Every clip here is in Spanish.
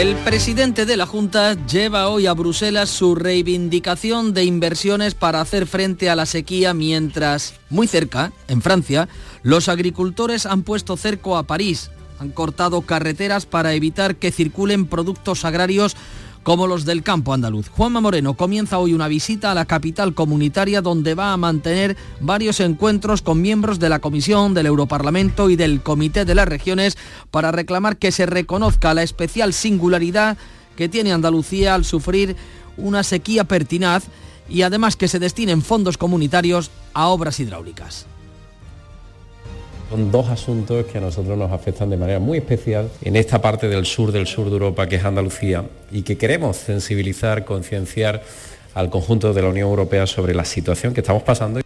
El presidente de la Junta lleva hoy a Bruselas su reivindicación de inversiones para hacer frente a la sequía mientras, muy cerca, en Francia, los agricultores han puesto cerco a París, han cortado carreteras para evitar que circulen productos agrarios como los del campo andaluz. Juanma Moreno comienza hoy una visita a la capital comunitaria donde va a mantener varios encuentros con miembros de la Comisión, del Europarlamento y del Comité de las Regiones para reclamar que se reconozca la especial singularidad que tiene Andalucía al sufrir una sequía pertinaz y además que se destinen fondos comunitarios a obras hidráulicas. Son dos asuntos que a nosotros nos afectan de manera muy especial en esta parte del sur del sur de Europa que es Andalucía y que queremos sensibilizar, concienciar al conjunto de la Unión Europea sobre la situación que estamos pasando.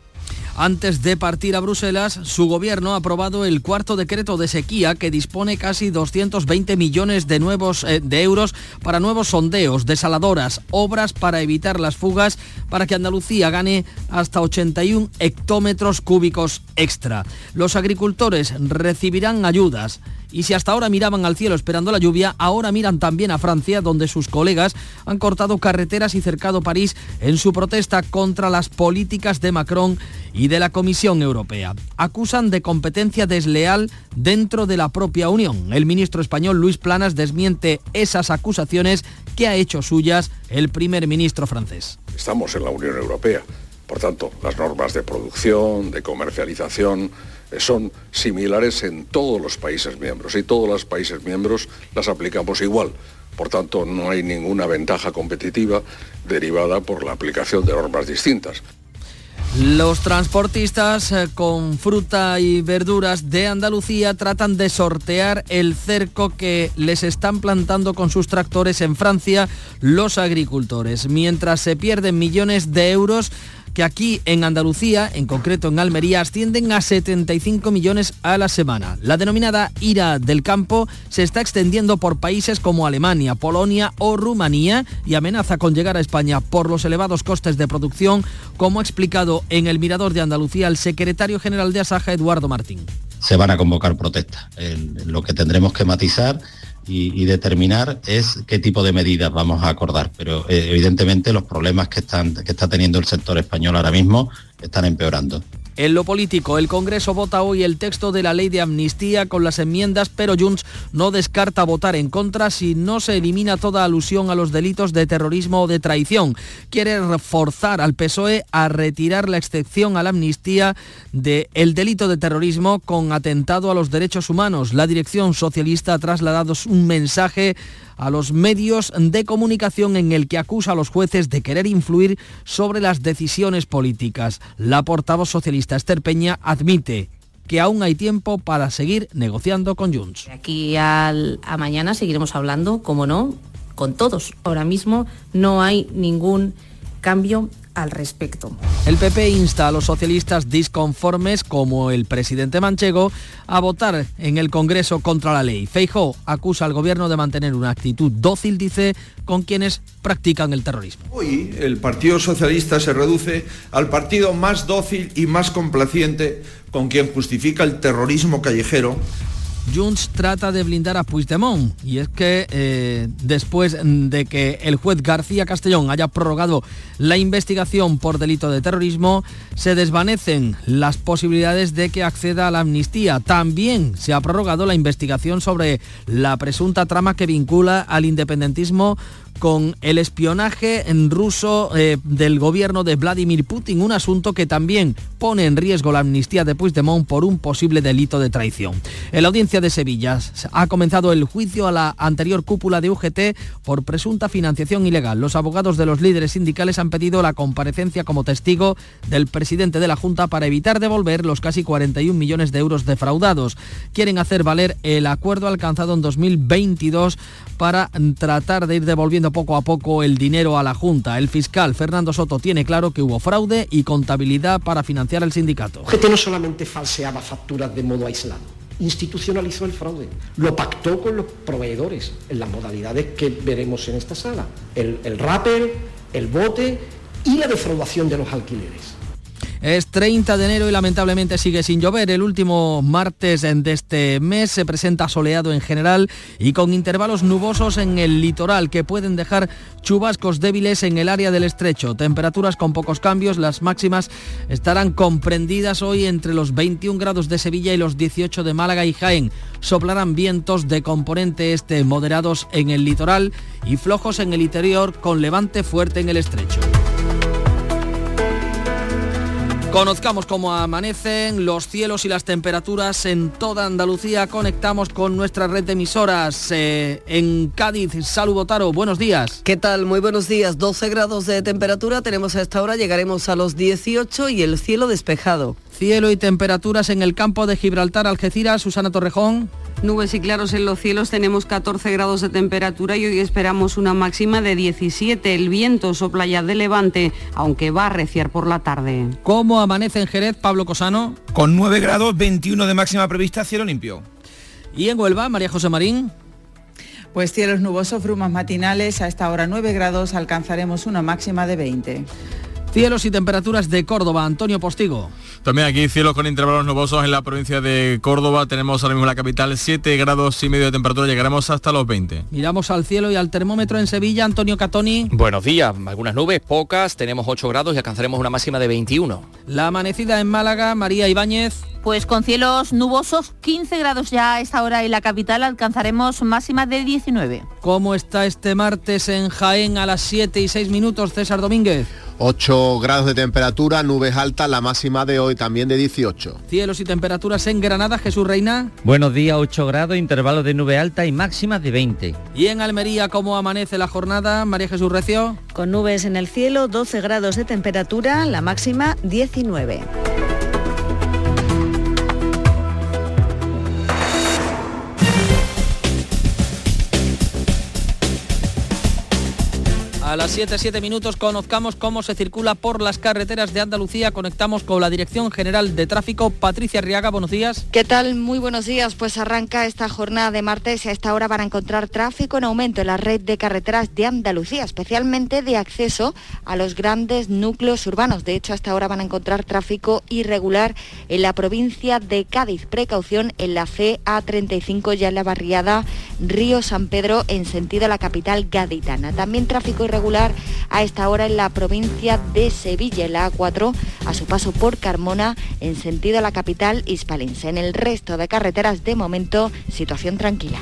Antes de partir a Bruselas, su gobierno ha aprobado el cuarto decreto de sequía que dispone casi 220 millones de, nuevos, eh, euros para nuevos sondeos, desaladoras, obras para evitar las fugas, para que Andalucía gane hasta 81 hectómetros cúbicos extra. Los agricultores recibirán ayudas y si hasta ahora miraban al cielo esperando la lluvia, ahora miran también a Francia, donde sus colegas han cortado carreteras y cercado París en su protesta contra las políticas de Macron y de la Comisión Europea. Acusan de competencia desleal dentro de la propia Unión. El ministro español Luis Planas desmiente esas acusaciones que ha hecho suyas el primer ministro francés. Estamos en la Unión Europea. Por tanto, las normas de producción, de comercialización, son similares en todos los países miembros y todos los países miembros las aplicamos igual. Por tanto, no hay ninguna ventaja competitiva derivada por la aplicación de normas distintas. Los transportistas eh, con fruta y verduras de Andalucía tratan de sortear el cerco que les están plantando con sus tractores en Francia los agricultores, mientras se pierden millones de euros que aquí en Andalucía, en concreto en Almería, ascienden a 75 millones a la semana. La denominada ira del campo se está extendiendo por países como Alemania, Polonia o Rumanía y amenaza con llegar a España por los elevados costes de producción, como ha explicado en el Mirador de Andalucía el secretario general de Asaja, Eduardo Martín. Se van a convocar protestas. lo que tendremos que matizar y, determinar es qué tipo de medidas vamos a acordar. Pero eh, evidentemente los problemas que, están, que está teniendo el sector español ahora mismo están empeorando. En lo político, el Congreso vota hoy el texto de la ley de amnistía con las enmiendas, pero Junts no descarta votar en contra si no se elimina toda alusión a los delitos de terrorismo o de traición. Quiere reforzar al PSOE a retirar la excepción a la amnistía del el delito de terrorismo con atentado a los derechos humanos. La dirección socialista ha trasladado un mensaje a los medios de comunicación en el que acusa a los jueces de querer influir sobre las decisiones políticas. La portavoz socialista Esther Peña admite que aún hay tiempo para seguir negociando con Junts. aquí a mañana seguiremos hablando, como no, con todos. Ahora mismo no hay ningún cambio al respecto. El PP insta a los socialistas disconformes, como el presidente Manchego, a votar en el Congreso contra la ley. Feijó acusa al gobierno de mantener una actitud dócil, dice, con quienes practican el terrorismo. Hoy el Partido Socialista se reduce al partido más dócil y más complaciente con quien justifica el terrorismo callejero Junts trata de blindar a Puigdemont y es que eh, después de que el juez García Castellón haya prorrogado la investigación por delito de terrorismo, se desvanecen las posibilidades de que acceda a la amnistía. También se ha prorrogado la investigación sobre la presunta trama que vincula al independentismo con el espionaje en ruso eh, del gobierno de Vladimir Putin, un asunto que también pone en riesgo la amnistía de Puigdemont por un posible delito de traición. En la audiencia de Sevilla ha comenzado el juicio a la anterior cúpula de UGT por presunta financiación ilegal. Los abogados de los líderes sindicales han pedido la comparecencia como testigo del presidente de la Junta para evitar devolver los casi 41 millones de euros defraudados. Quieren hacer valer el acuerdo alcanzado en 2022 para tratar de ir devolviendo poco a poco el dinero a la Junta. El fiscal Fernando Soto tiene claro que hubo fraude y contabilidad para financiar el sindicato. GT no solamente falseaba facturas de modo aislado, institucionalizó el fraude, lo pactó con los proveedores en las modalidades que veremos en esta sala, el, el rappel, el bote y la defraudación de los alquileres. Es 30 de enero y lamentablemente sigue sin llover. El último martes de este mes se presenta soleado en general y con intervalos nubosos en el litoral que pueden dejar chubascos débiles en el área del estrecho. Temperaturas con pocos cambios, las máximas estarán comprendidas hoy entre los 21 grados de Sevilla y los 18 de Málaga y Jaén. Soplarán vientos de componente este moderados en el litoral y flojos en el interior con levante fuerte en el estrecho. Conozcamos cómo amanecen los cielos y las temperaturas en toda Andalucía. Conectamos con nuestra red de emisoras eh, en Cádiz. Salud Botaro, buenos días. ¿Qué tal? Muy buenos días. 12 grados de temperatura tenemos a esta hora, llegaremos a los 18 y el cielo despejado. Cielo y temperaturas en el campo de Gibraltar, Algeciras, Susana Torrejón. Nubes y claros en los cielos, tenemos 14 grados de temperatura y hoy esperamos una máxima de 17. El viento sopla ya de levante, aunque va a arreciar por la tarde. ¿Cómo amanece en Jerez, Pablo Cosano? Con 9 grados, 21 de máxima prevista, cielo limpio. ¿Y en Huelva, María José Marín? Pues cielos nubosos, brumas matinales, a esta hora 9 grados, alcanzaremos una máxima de 20. Cielos y temperaturas de Córdoba, Antonio Postigo. También aquí cielos con intervalos nubosos en la provincia de Córdoba. Tenemos ahora mismo en la capital 7 grados y medio de temperatura, llegaremos hasta los 20. Miramos al cielo y al termómetro en Sevilla, Antonio Catoni. Buenos días, algunas nubes, pocas, tenemos 8 grados y alcanzaremos una máxima de 21. La amanecida en Málaga, María Ibáñez. Pues con cielos nubosos, 15 grados ya a esta hora en la capital, alcanzaremos máxima de 19. ¿Cómo está este martes en Jaén a las 7 y 6 minutos, César Domínguez? 8 grados de temperatura, nubes altas, la máxima de hoy también de 18. Cielos y temperaturas en Granada, Jesús Reina. Buenos días, 8 grados, intervalos de nube alta y máximas de 20. Y en Almería, ¿cómo amanece la jornada, María Jesús Recio? Con nubes en el cielo, 12 grados de temperatura, la máxima 19. A las 7, 7 minutos conozcamos cómo se circula por las carreteras de Andalucía. Conectamos con la Dirección General de Tráfico. Patricia Riaga, buenos días. ¿Qué tal? Muy buenos días. Pues arranca esta jornada de martes y a esta hora van a encontrar tráfico en aumento en la red de carreteras de Andalucía, especialmente de acceso a los grandes núcleos urbanos. De hecho, hasta ahora van a encontrar tráfico irregular en la provincia de Cádiz. Precaución en la CA35 ya en la barriada Río San Pedro en sentido a la capital gaditana. También tráfico irregular a esta hora en la provincia de Sevilla, en la A4, a su paso por Carmona, en sentido a la capital hispalense. En el resto de carreteras, de momento, situación tranquila.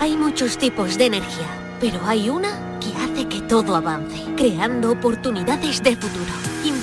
Hay muchos tipos de energía, pero hay una que hace que todo avance, creando oportunidades de futuro,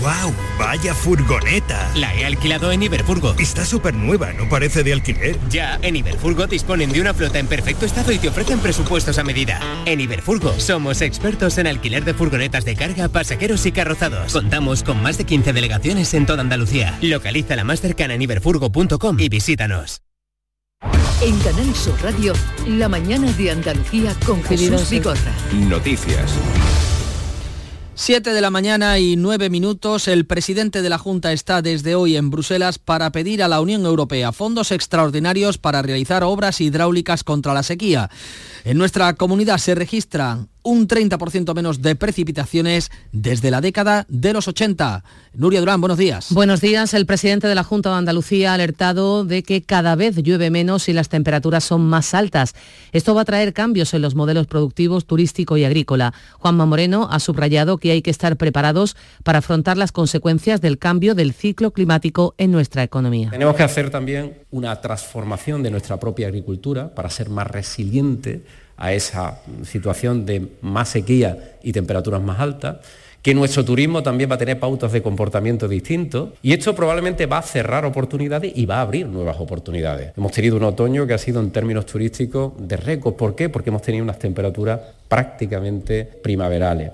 ¡Wow! ¡Vaya furgoneta! La he alquilado en Iberfurgo. Está súper nueva, ¿no parece de alquiler? Ya, en Iberfurgo disponen de una flota en perfecto estado y te ofrecen presupuestos a medida. En Iberfurgo somos expertos en alquiler de furgonetas de carga, pasajeros y carrozados. Contamos con más de 15 delegaciones en toda Andalucía. Localiza la más cercana en iberfurgo.com y visítanos. En Canal Sur Radio, la mañana de Andalucía con Jesús Bigorra. Noticias. 7 de la mañana y 9 minutos, el presidente de la Junta está desde hoy en Bruselas para pedir a la Unión Europea fondos extraordinarios para realizar obras hidráulicas contra la sequía. En nuestra comunidad se registran un 30% menos de precipitaciones desde la década de los 80. Nuria Durán, buenos días. Buenos días. El presidente de la Junta de Andalucía ha alertado de que cada vez llueve menos y las temperaturas son más altas. Esto va a traer cambios en los modelos productivos, turístico y agrícola. Juanma Moreno ha subrayado que hay que estar preparados para afrontar las consecuencias del cambio del ciclo climático en nuestra economía. Tenemos que hacer también una transformación de nuestra propia agricultura para ser más resiliente a esa situación de más sequía y temperaturas más altas que nuestro turismo también va a tener pautas de comportamiento distintos y esto probablemente va a cerrar oportunidades y va a abrir nuevas oportunidades. Hemos tenido un otoño que ha sido en términos turísticos de récord. ¿Por qué? Porque hemos tenido unas temperaturas prácticamente primaverales.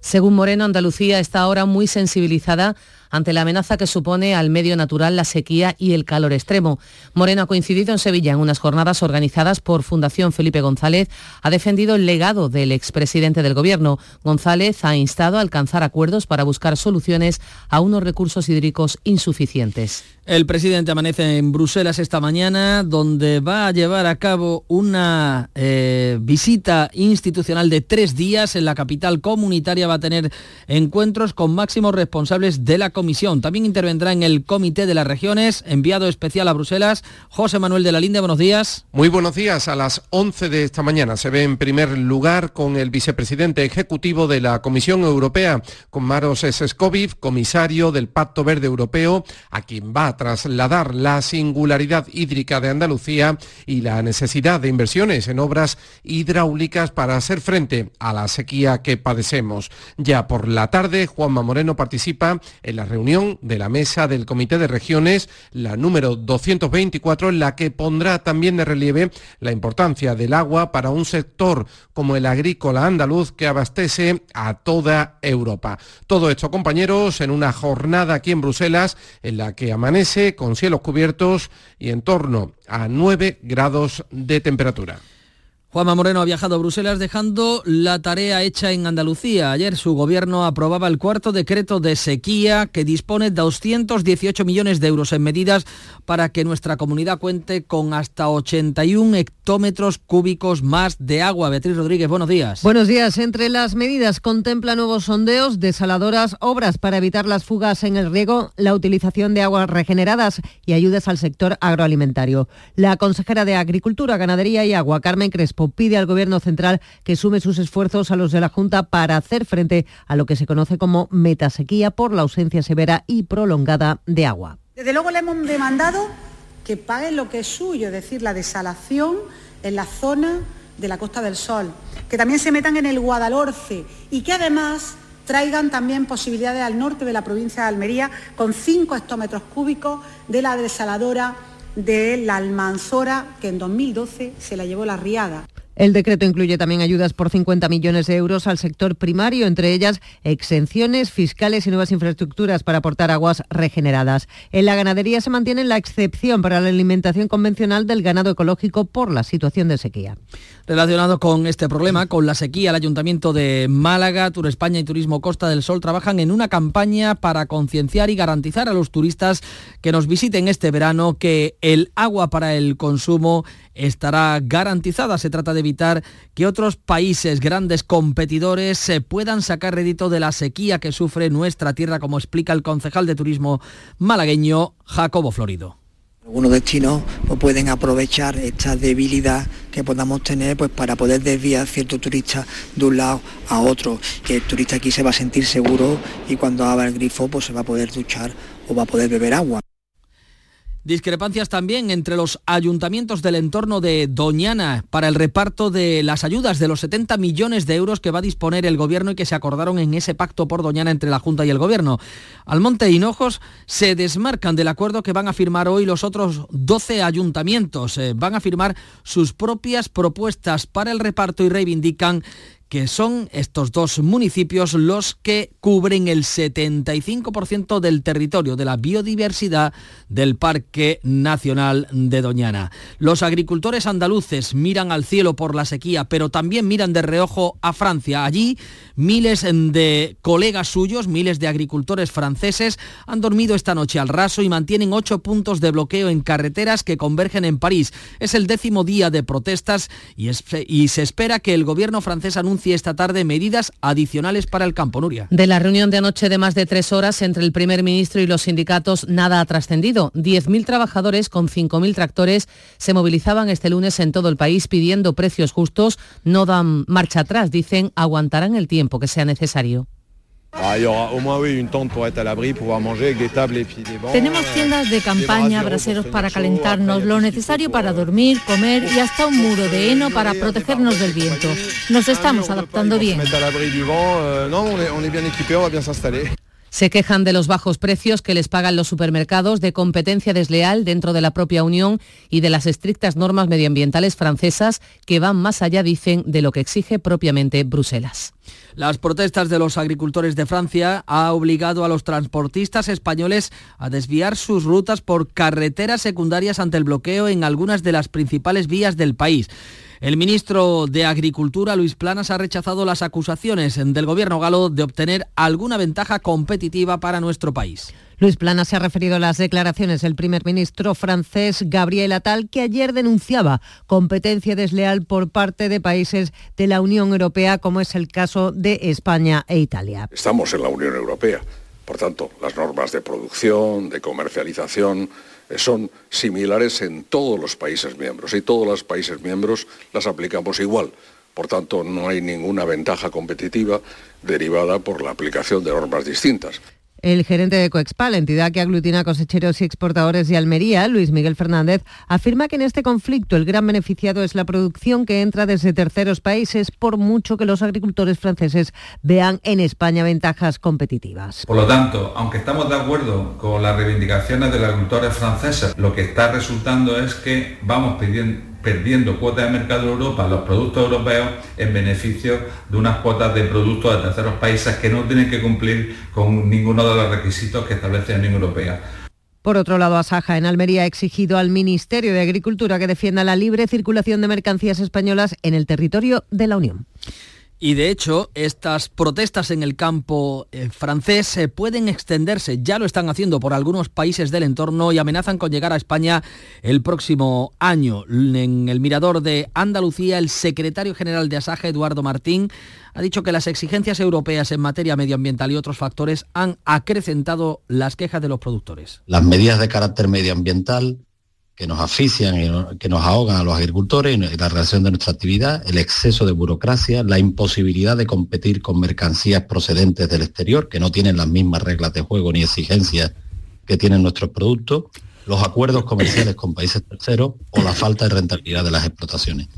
Según Moreno, Andalucía está ahora muy sensibilizada ante la amenaza que supone al medio natural la sequía y el calor extremo. Moreno ha coincidido en Sevilla en unas jornadas organizadas por Fundación Felipe González. Ha defendido el legado del expresidente del Gobierno. González ha instado a alcanzar acuerdos para buscar soluciones a unos recursos hídricos insuficientes. El presidente amanece en Bruselas esta mañana, donde va a llevar a cabo una eh, visita institucional de tres días en la capital comunitaria. Va a tener encuentros con máximos responsables de la comisión. También intervendrá en el Comité de las Regiones, enviado especial a Bruselas, José Manuel de la Linde. Buenos días. Muy buenos días. A las 11 de esta mañana se ve en primer lugar con el vicepresidente ejecutivo de la Comisión Europea, con Maros Sescovic, comisario del Pacto Verde Europeo, a quien va a trasladar la singularidad hídrica de Andalucía y la necesidad de inversiones en obras hidráulicas para hacer frente a la sequía que padecemos. Ya por la tarde, Juanma Moreno participa en la reunión de la mesa del Comité de Regiones, la número 224, en la que pondrá también de relieve la importancia del agua para un sector como el agrícola andaluz que abastece a toda Europa. Todo esto, compañeros, en una jornada aquí en Bruselas en la que amanece con cielos cubiertos y en torno a 9 grados de temperatura. Juanma Moreno ha viajado a Bruselas dejando la tarea hecha en Andalucía. Ayer su gobierno aprobaba el cuarto decreto de sequía que dispone de 218 millones de euros en medidas para que nuestra comunidad cuente con hasta 81 hectómetros cúbicos más de agua. Beatriz Rodríguez, buenos días. Buenos días. Entre las medidas contempla nuevos sondeos, desaladoras, obras para evitar las fugas en el riego, la utilización de aguas regeneradas y ayudas al sector agroalimentario. La consejera de Agricultura, Ganadería y Agua, Carmen Crespo, pide al Gobierno central que sume sus esfuerzos a los de la Junta para hacer frente a lo que se conoce como metasequía por la ausencia severa y prolongada de agua. Desde luego le hemos demandado que paguen lo que es suyo, es decir, la desalación en la zona de la Costa del Sol, que también se metan en el Guadalhorce y que además traigan también posibilidades al norte de la provincia de Almería con 5 hectómetros cúbicos de la desaladora de la Almanzora, que en 2012 se la llevó la riada. El decreto incluye también ayudas por 50 millones de euros al sector primario, entre ellas exenciones fiscales y nuevas infraestructuras para aportar aguas regeneradas. En la ganadería se mantiene la excepción para la alimentación convencional del ganado ecológico por la situación de sequía. Relacionado con este problema, con la sequía, el Ayuntamiento de Málaga, Tour España y Turismo Costa del Sol trabajan en una campaña para concienciar y garantizar a los turistas que nos visiten este verano que el agua para el consumo estará garantizada. Se trata de evitar que otros países, grandes competidores, se puedan sacar rédito de la sequía que sufre nuestra tierra, como explica el concejal de turismo malagueño Jacobo Florido. Algunos destinos pues, pueden aprovechar esta debilidad que podamos tener pues, para poder desviar ciertos turistas de un lado a otro, que el turista aquí se va a sentir seguro y cuando abra el grifo pues, se va a poder duchar o va a poder beber agua. Discrepancias también entre los ayuntamientos del entorno de Doñana para el reparto de las ayudas de los 70 millones de euros que va a disponer el gobierno y que se acordaron en ese pacto por Doñana entre la Junta y el gobierno. Almonte e Hinojos se desmarcan del acuerdo que van a firmar hoy los otros 12 ayuntamientos. Eh, van a firmar sus propias propuestas para el reparto y reivindican que son estos dos municipios los que cubren el 75% del territorio de la biodiversidad del Parque Nacional de Doñana. Los agricultores andaluces miran al cielo por la sequía, pero también miran de reojo a Francia. Allí miles de colegas suyos, miles de agricultores franceses, han dormido esta noche al raso y mantienen ocho puntos de bloqueo en carreteras que convergen en París. Es el décimo día de protestas y, se espera que el gobierno francés anuncie esta tarde medidas adicionales para el campo. De la reunión de anoche de más de tres horas entre el primer ministro y los sindicatos, nada ha trascendido. 10.000 trabajadores con 5.000 tractores se movilizaban este lunes en todo el país pidiendo precios justos. No dan marcha atrás, dicen, aguantarán el tiempo que sea necesario. Tenemos tiendas de campaña, braseros para calentarnos, lo necesario para dormir, comer y hasta un muro de heno para protegernos del viento. Nos estamos adaptando bien. Se quejan de los bajos precios que les pagan los supermercados, de competencia desleal dentro de la propia Unión y de las estrictas normas medioambientales francesas que van más allá, dicen, de lo que exige propiamente Bruselas. Las protestas de los agricultores de Francia ha obligado a los transportistas españoles a desviar sus rutas por carreteras secundarias ante el bloqueo en algunas de las principales vías del país. El ministro de Agricultura, Luis Planas, ha rechazado las acusaciones del gobierno galo de obtener alguna ventaja competitiva para nuestro país. Luis Plana se ha referido a las declaraciones del primer ministro francés Gabriel Attal, que ayer denunciaba competencia desleal por parte de países de la Unión Europea, como es el caso de España e Italia. Estamos en la Unión Europea, por tanto, las normas de producción, de comercialización, son similares en todos los países miembros y todos los países miembros las aplicamos igual. Por tanto, no hay ninguna ventaja competitiva derivada por la aplicación de normas distintas. El gerente de Coexpal, entidad que aglutina cosecheros y exportadores de Almería, Luis Miguel Fernández, afirma que en este conflicto el gran beneficiado es la producción que entra desde terceros países, por mucho que los agricultores franceses vean en España ventajas competitivas. Por lo tanto, aunque estamos de acuerdo con las reivindicaciones de los agricultores franceses, lo que está resultando es que vamos pidiendo perdiendo cuotas de mercado de Europa los productos europeos en beneficio de unas cuotas de productos de terceros países que no tienen que cumplir con ninguno de los requisitos que establece la Unión Europea. Por otro lado, Asaja en Almería ha exigido al Ministerio de Agricultura que defienda la libre circulación de mercancías españolas en el territorio de la Unión. Y de hecho, estas protestas en el campo eh, francés eh, pueden extenderse, ya lo están haciendo por algunos países del entorno y amenazan con llegar a España el próximo año. En el mirador de Andalucía, el secretario general de Asaja, Eduardo Martín, ha dicho que las exigencias europeas en materia medioambiental y otros factores han acrecentado las quejas de los productores. Las medidas de carácter medioambiental que nos asfixian y que nos ahogan a los agricultores la relación de nuestra actividad, el exceso de burocracia, la imposibilidad de competir con mercancías procedentes del exterior, que no tienen las mismas reglas de juego ni exigencias que tienen nuestros productos, los acuerdos comerciales con países terceros o la falta de rentabilidad de las explotaciones.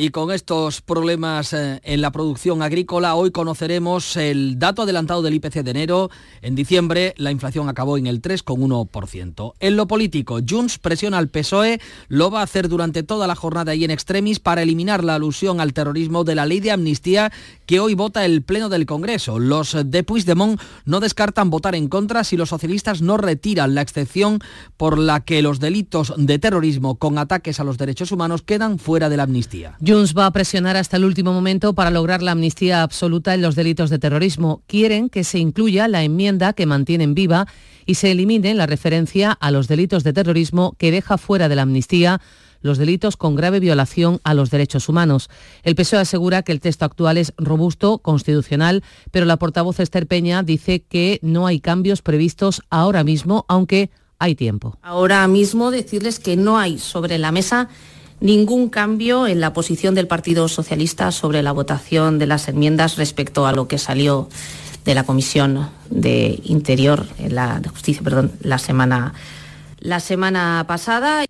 Y con estos problemas eh, en la producción agrícola, hoy conoceremos el dato adelantado del IPC de enero. En diciembre la inflación acabó en el 3,1%. En lo político, Junts presiona al PSOE, lo va a hacer durante toda la jornada y en extremis para eliminar la alusión al terrorismo de la ley de amnistía que hoy vota el Pleno del Congreso. Los de Puigdemont no descartan votar en contra si los socialistas no retiran la excepción por la que los delitos de terrorismo con ataques a los derechos humanos quedan fuera de la amnistía. Junts va a presionar hasta el último momento para lograr la amnistía absoluta en los delitos de terrorismo. Quieren que se incluya la enmienda que mantienen viva y se elimine la referencia a los delitos de terrorismo que deja fuera de la amnistía los delitos con grave violación a los derechos humanos. El PSOE asegura que el texto actual es robusto, constitucional, pero la portavoz Esther Peña dice que no hay cambios previstos ahora mismo, aunque hay tiempo. Ahora mismo decirles que no hay sobre la mesa ningún cambio en la posición del Partido Socialista sobre la votación de las enmiendas respecto a lo que salió de la Comisión de Interior, la, de Justicia, perdón, la semana, la semana pasada.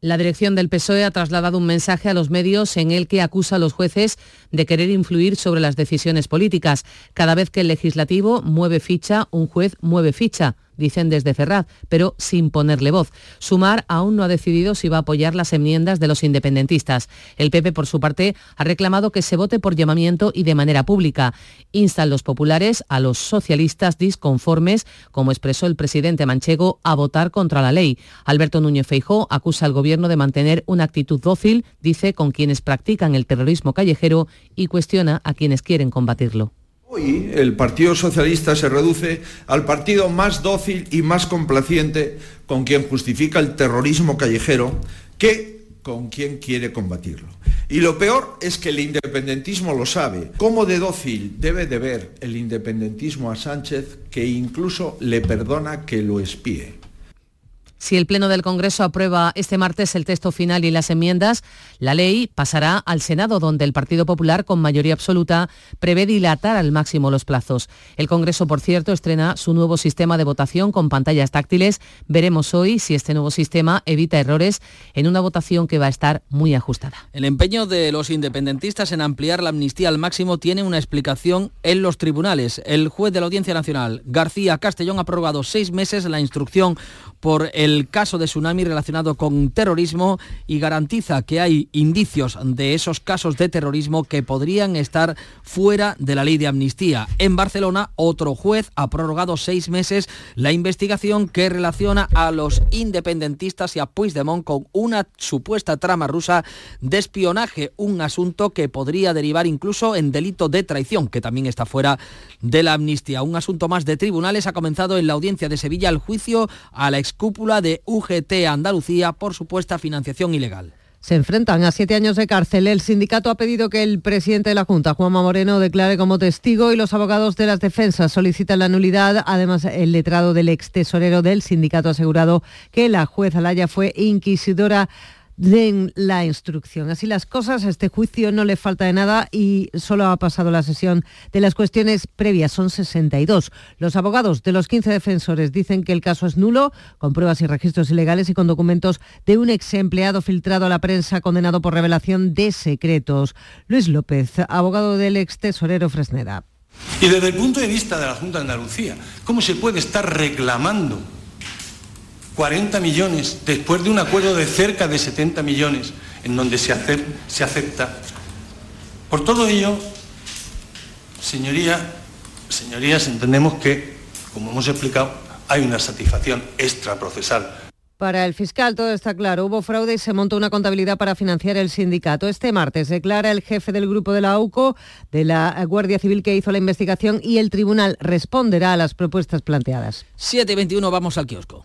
La dirección del PSOE ha trasladado un mensaje a los medios en el que acusa a los jueces de querer influir sobre las decisiones políticas. Cada vez que el legislativo mueve ficha, un juez mueve ficha dicen desde Ferraz, pero sin ponerle voz. Sumar aún no ha decidido si va a apoyar las enmiendas de los independentistas. El PP, por su parte, ha reclamado que se vote por llamamiento y de manera pública. Instan los populares a los socialistas disconformes, como expresó el presidente manchego, a votar contra la ley. Alberto Núñez Feijó acusa al gobierno de mantener una actitud dócil, dice, con quienes practican el terrorismo callejero y cuestiona a quienes quieren combatirlo. Hoy el Partido Socialista se reduce al partido más dócil y más complaciente con quien justifica el terrorismo callejero que con quien quiere combatirlo. Y lo peor es que el independentismo lo sabe. ¿Cómo de dócil debe de ver el independentismo a Sánchez que incluso le perdona que lo espíe? Si el Pleno del Congreso aprueba este martes el texto final y las enmiendas, la ley pasará al Senado, donde el Partido Popular, con mayoría absoluta, prevé dilatar al máximo los plazos. El Congreso, por cierto, estrena su nuevo sistema de votación con pantallas táctiles. Veremos hoy si este nuevo sistema evita errores en una votación que va a estar muy ajustada. El empeño de los independentistas en ampliar la amnistía al máximo tiene una explicación en los tribunales. El juez de la Audiencia Nacional, García Castellón, ha prorrogado seis meses la instrucción por el caso de tsunami relacionado con terrorismo y garantiza que hay indicios de esos casos de terrorismo que podrían estar fuera de la ley de amnistía. En Barcelona, otro juez ha prorrogado seis meses la investigación que relaciona a los independentistas y a Puigdemont con una supuesta trama rusa de espionaje, un asunto que podría derivar incluso en delito de traición, que también está fuera de la amnistía. Un asunto más de tribunales ha comenzado en la audiencia de Sevilla el juicio a la excúpula de UGT Andalucía por supuesta financiación ilegal. Se enfrentan a siete años de cárcel. El sindicato ha pedido que el presidente de la Junta, Juanma Moreno, declare como testigo y los abogados de las defensas solicitan la nulidad. Además, el letrado del ex tesorero del sindicato ha asegurado que la jueza Laya fue inquisidora den la instrucción. Así las cosas, a este juicio no le falta de nada y solo ha pasado la sesión de las cuestiones previas, son 62. Los abogados de los 15 defensores dicen que el caso es nulo, con pruebas y registros ilegales y con documentos de un ex empleado filtrado a la prensa condenado por revelación de secretos. Luis López, abogado del ex tesorero Fresneda. Y desde el punto de vista de la Junta de Andalucía, ¿cómo se puede estar reclamando 40 millones después de un acuerdo de cerca de 70 millones en donde se, acepta. Por todo ello, señoría, señorías, entendemos que, como hemos explicado, hay una satisfacción extraprocesal. Para el fiscal todo está claro. Hubo fraude y se montó una contabilidad para financiar el sindicato. Este martes declara el jefe del grupo de la AUCO, de la Guardia Civil que hizo la investigación y el tribunal responderá a las propuestas planteadas. 7 y 21 vamos al kiosco.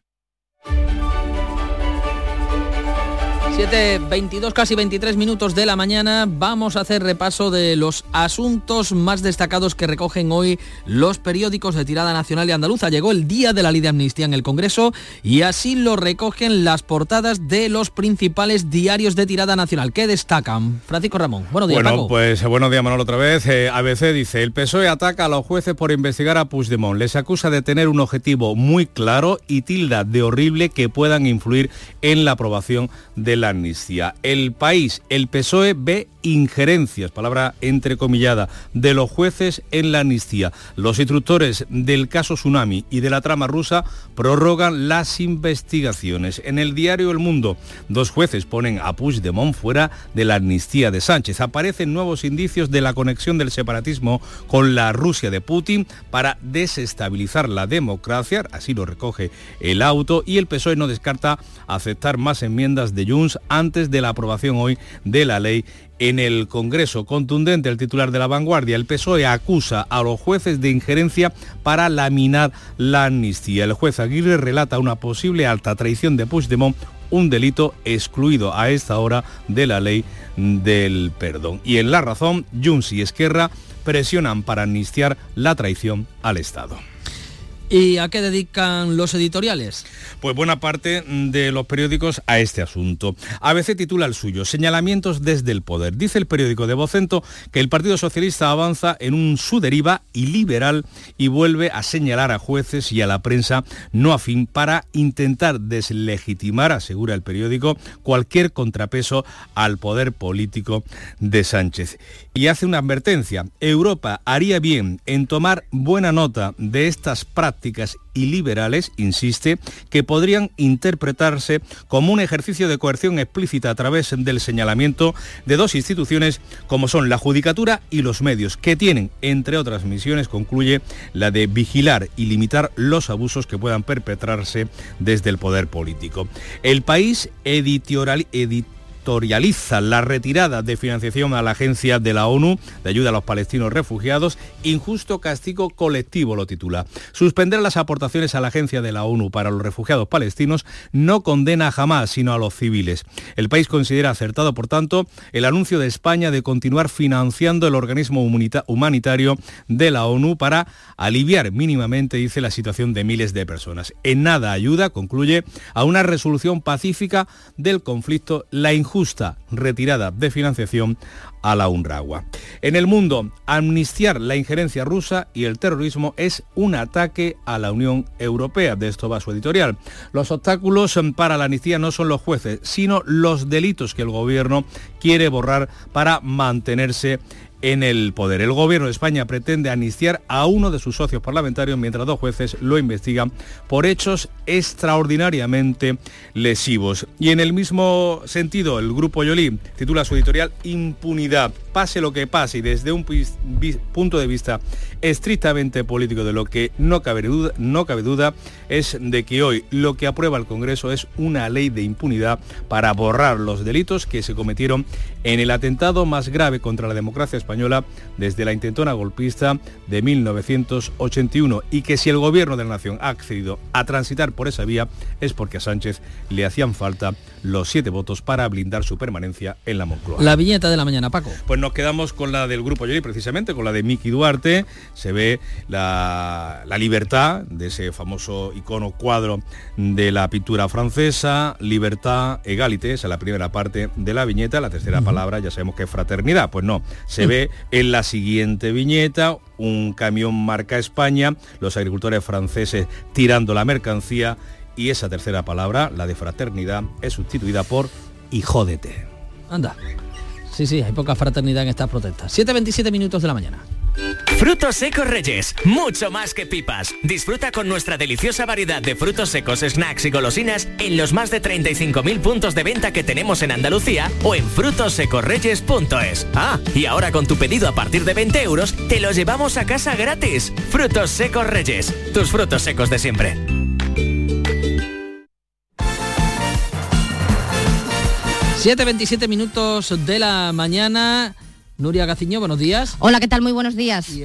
7, 22, casi 23 minutos de la mañana. Vamos a hacer repaso de los asuntos más destacados que recogen hoy los periódicos de tirada nacional y andaluza. Llegó el día de la ley de amnistía en el Congreso y así lo recogen las portadas de los principales diarios de tirada nacional. ¿Qué destacan? Francisco Ramón. Buenos días, bueno, Pues buenos días, Manuel, otra vez. Eh, ABC dice, el PSOE ataca a los jueces por investigar a Puigdemont. Les acusa de tener un objetivo muy claro y tilda de horrible que puedan influir en la aprobación de la El país, el PSOE ve injerencias, palabra entrecomillada, de los jueces en la amnistía. Los instructores del caso Tsunami y de la trama rusa prorrogan las investigaciones. En el diario El Mundo, dos jueces ponen a Puigdemont fuera de la amnistía de Sánchez. Aparecen nuevos indicios de la conexión del separatismo con la Rusia de Putin para desestabilizar la democracia, así lo recoge el auto, y el PSOE no descarta aceptar más enmiendas de Junts antes de la aprobación hoy de la ley en el Congreso. Contundente el titular de la vanguardia. El PSOE acusa a los jueces de injerencia para laminar la amnistía. El juez Aguirre relata una posible alta traición de Puigdemont un delito excluido a esta hora de la ley del perdón. Y en la razón, Junts y Esquerra presionan para amnistiar la traición al Estado. ¿Y a qué dedican los editoriales? Pues buena parte de los periódicos a este asunto. ABC titula el suyo, Señalamientos desde el poder. Dice el periódico de Vocento que el Partido Socialista avanza en un su deriva y liberal y vuelve a señalar a jueces y a la prensa no afín para intentar deslegitimar, asegura el periódico, cualquier contrapeso al poder político de Sánchez. Y hace una advertencia, Europa haría bien en tomar buena nota de estas prácticas y liberales, insiste, que podrían interpretarse como un ejercicio de coerción explícita a través del señalamiento de dos instituciones como son la Judicatura y los medios, que tienen, entre otras misiones, concluye, la de vigilar y limitar los abusos que puedan perpetrarse desde el poder político. El país editorial, editorializa la retirada de financiación a la agencia de la ONU de ayuda a los palestinos refugiados, injusto castigo colectivo lo titula. Suspender las aportaciones a la agencia de la ONU para los refugiados palestinos no condena jamás, sino a los civiles. El país considera acertado, por tanto, el anuncio de España de continuar financiando el organismo humanitario de la ONU para aliviar mínimamente, dice, la situación de miles de personas. En nada ayuda, concluye, a una resolución pacífica del conflicto la injusticia justa retirada de financiación a la UNRWA. En el mundo, amnistiar la injerencia rusa y el terrorismo es un ataque a la Unión Europea. De esto va su editorial. Los obstáculos para la amnistía no son los jueces, sino los delitos que el gobierno quiere borrar para mantenerse en el poder. El gobierno de España pretende amnistiar a uno de sus socios parlamentarios mientras dos jueces lo investigan por hechos extraordinariamente lesivos. Y en el mismo sentido, el grupo Yolí titula su editorial Impunidad. Pase lo que pase y desde un punto de vista estrictamente político de lo que no cabe duda, no cabe duda es de que hoy lo que aprueba el Congreso es una ley de impunidad para borrar los delitos que se cometieron en el atentado más grave contra la democracia española desde la intentona golpista de 1981 y que si el gobierno de la nación ha accedido a transitar por esa vía es porque a Sánchez le hacían falta los siete votos para blindar su permanencia en la Moncloa. La viñeta de la mañana, Paco. Pues nos quedamos con la del Grupo Yoli, precisamente, con la de Miki Duarte. Se ve la, libertad de ese famoso icono cuadro de la pintura francesa, libertad, egalité, esa es la primera parte de la viñeta, la tercera palabra ya sabemos que es fraternidad. Pues no, se ve en la siguiente viñeta un camión marca España, los agricultores franceses tirando la mercancía y esa tercera palabra, la de fraternidad, es sustituida por hijódete. Anda. Sí, sí, hay poca fraternidad en estas protestas. 7.27 minutos de la mañana. Frutos secos Reyes, mucho más que pipas. Disfruta con nuestra deliciosa variedad de frutos secos, snacks y golosinas en los más de 35.000 puntos de venta que tenemos en Andalucía o en frutosecorreyes.es. Ah, y ahora con tu pedido a partir de 20 euros, te los llevamos a casa gratis. Frutos secos Reyes, tus frutos secos de siempre. 7.27 minutos de la mañana. Nuria Gaciño, buenos días. Hola, ¿qué tal? Muy buenos días. ¿Y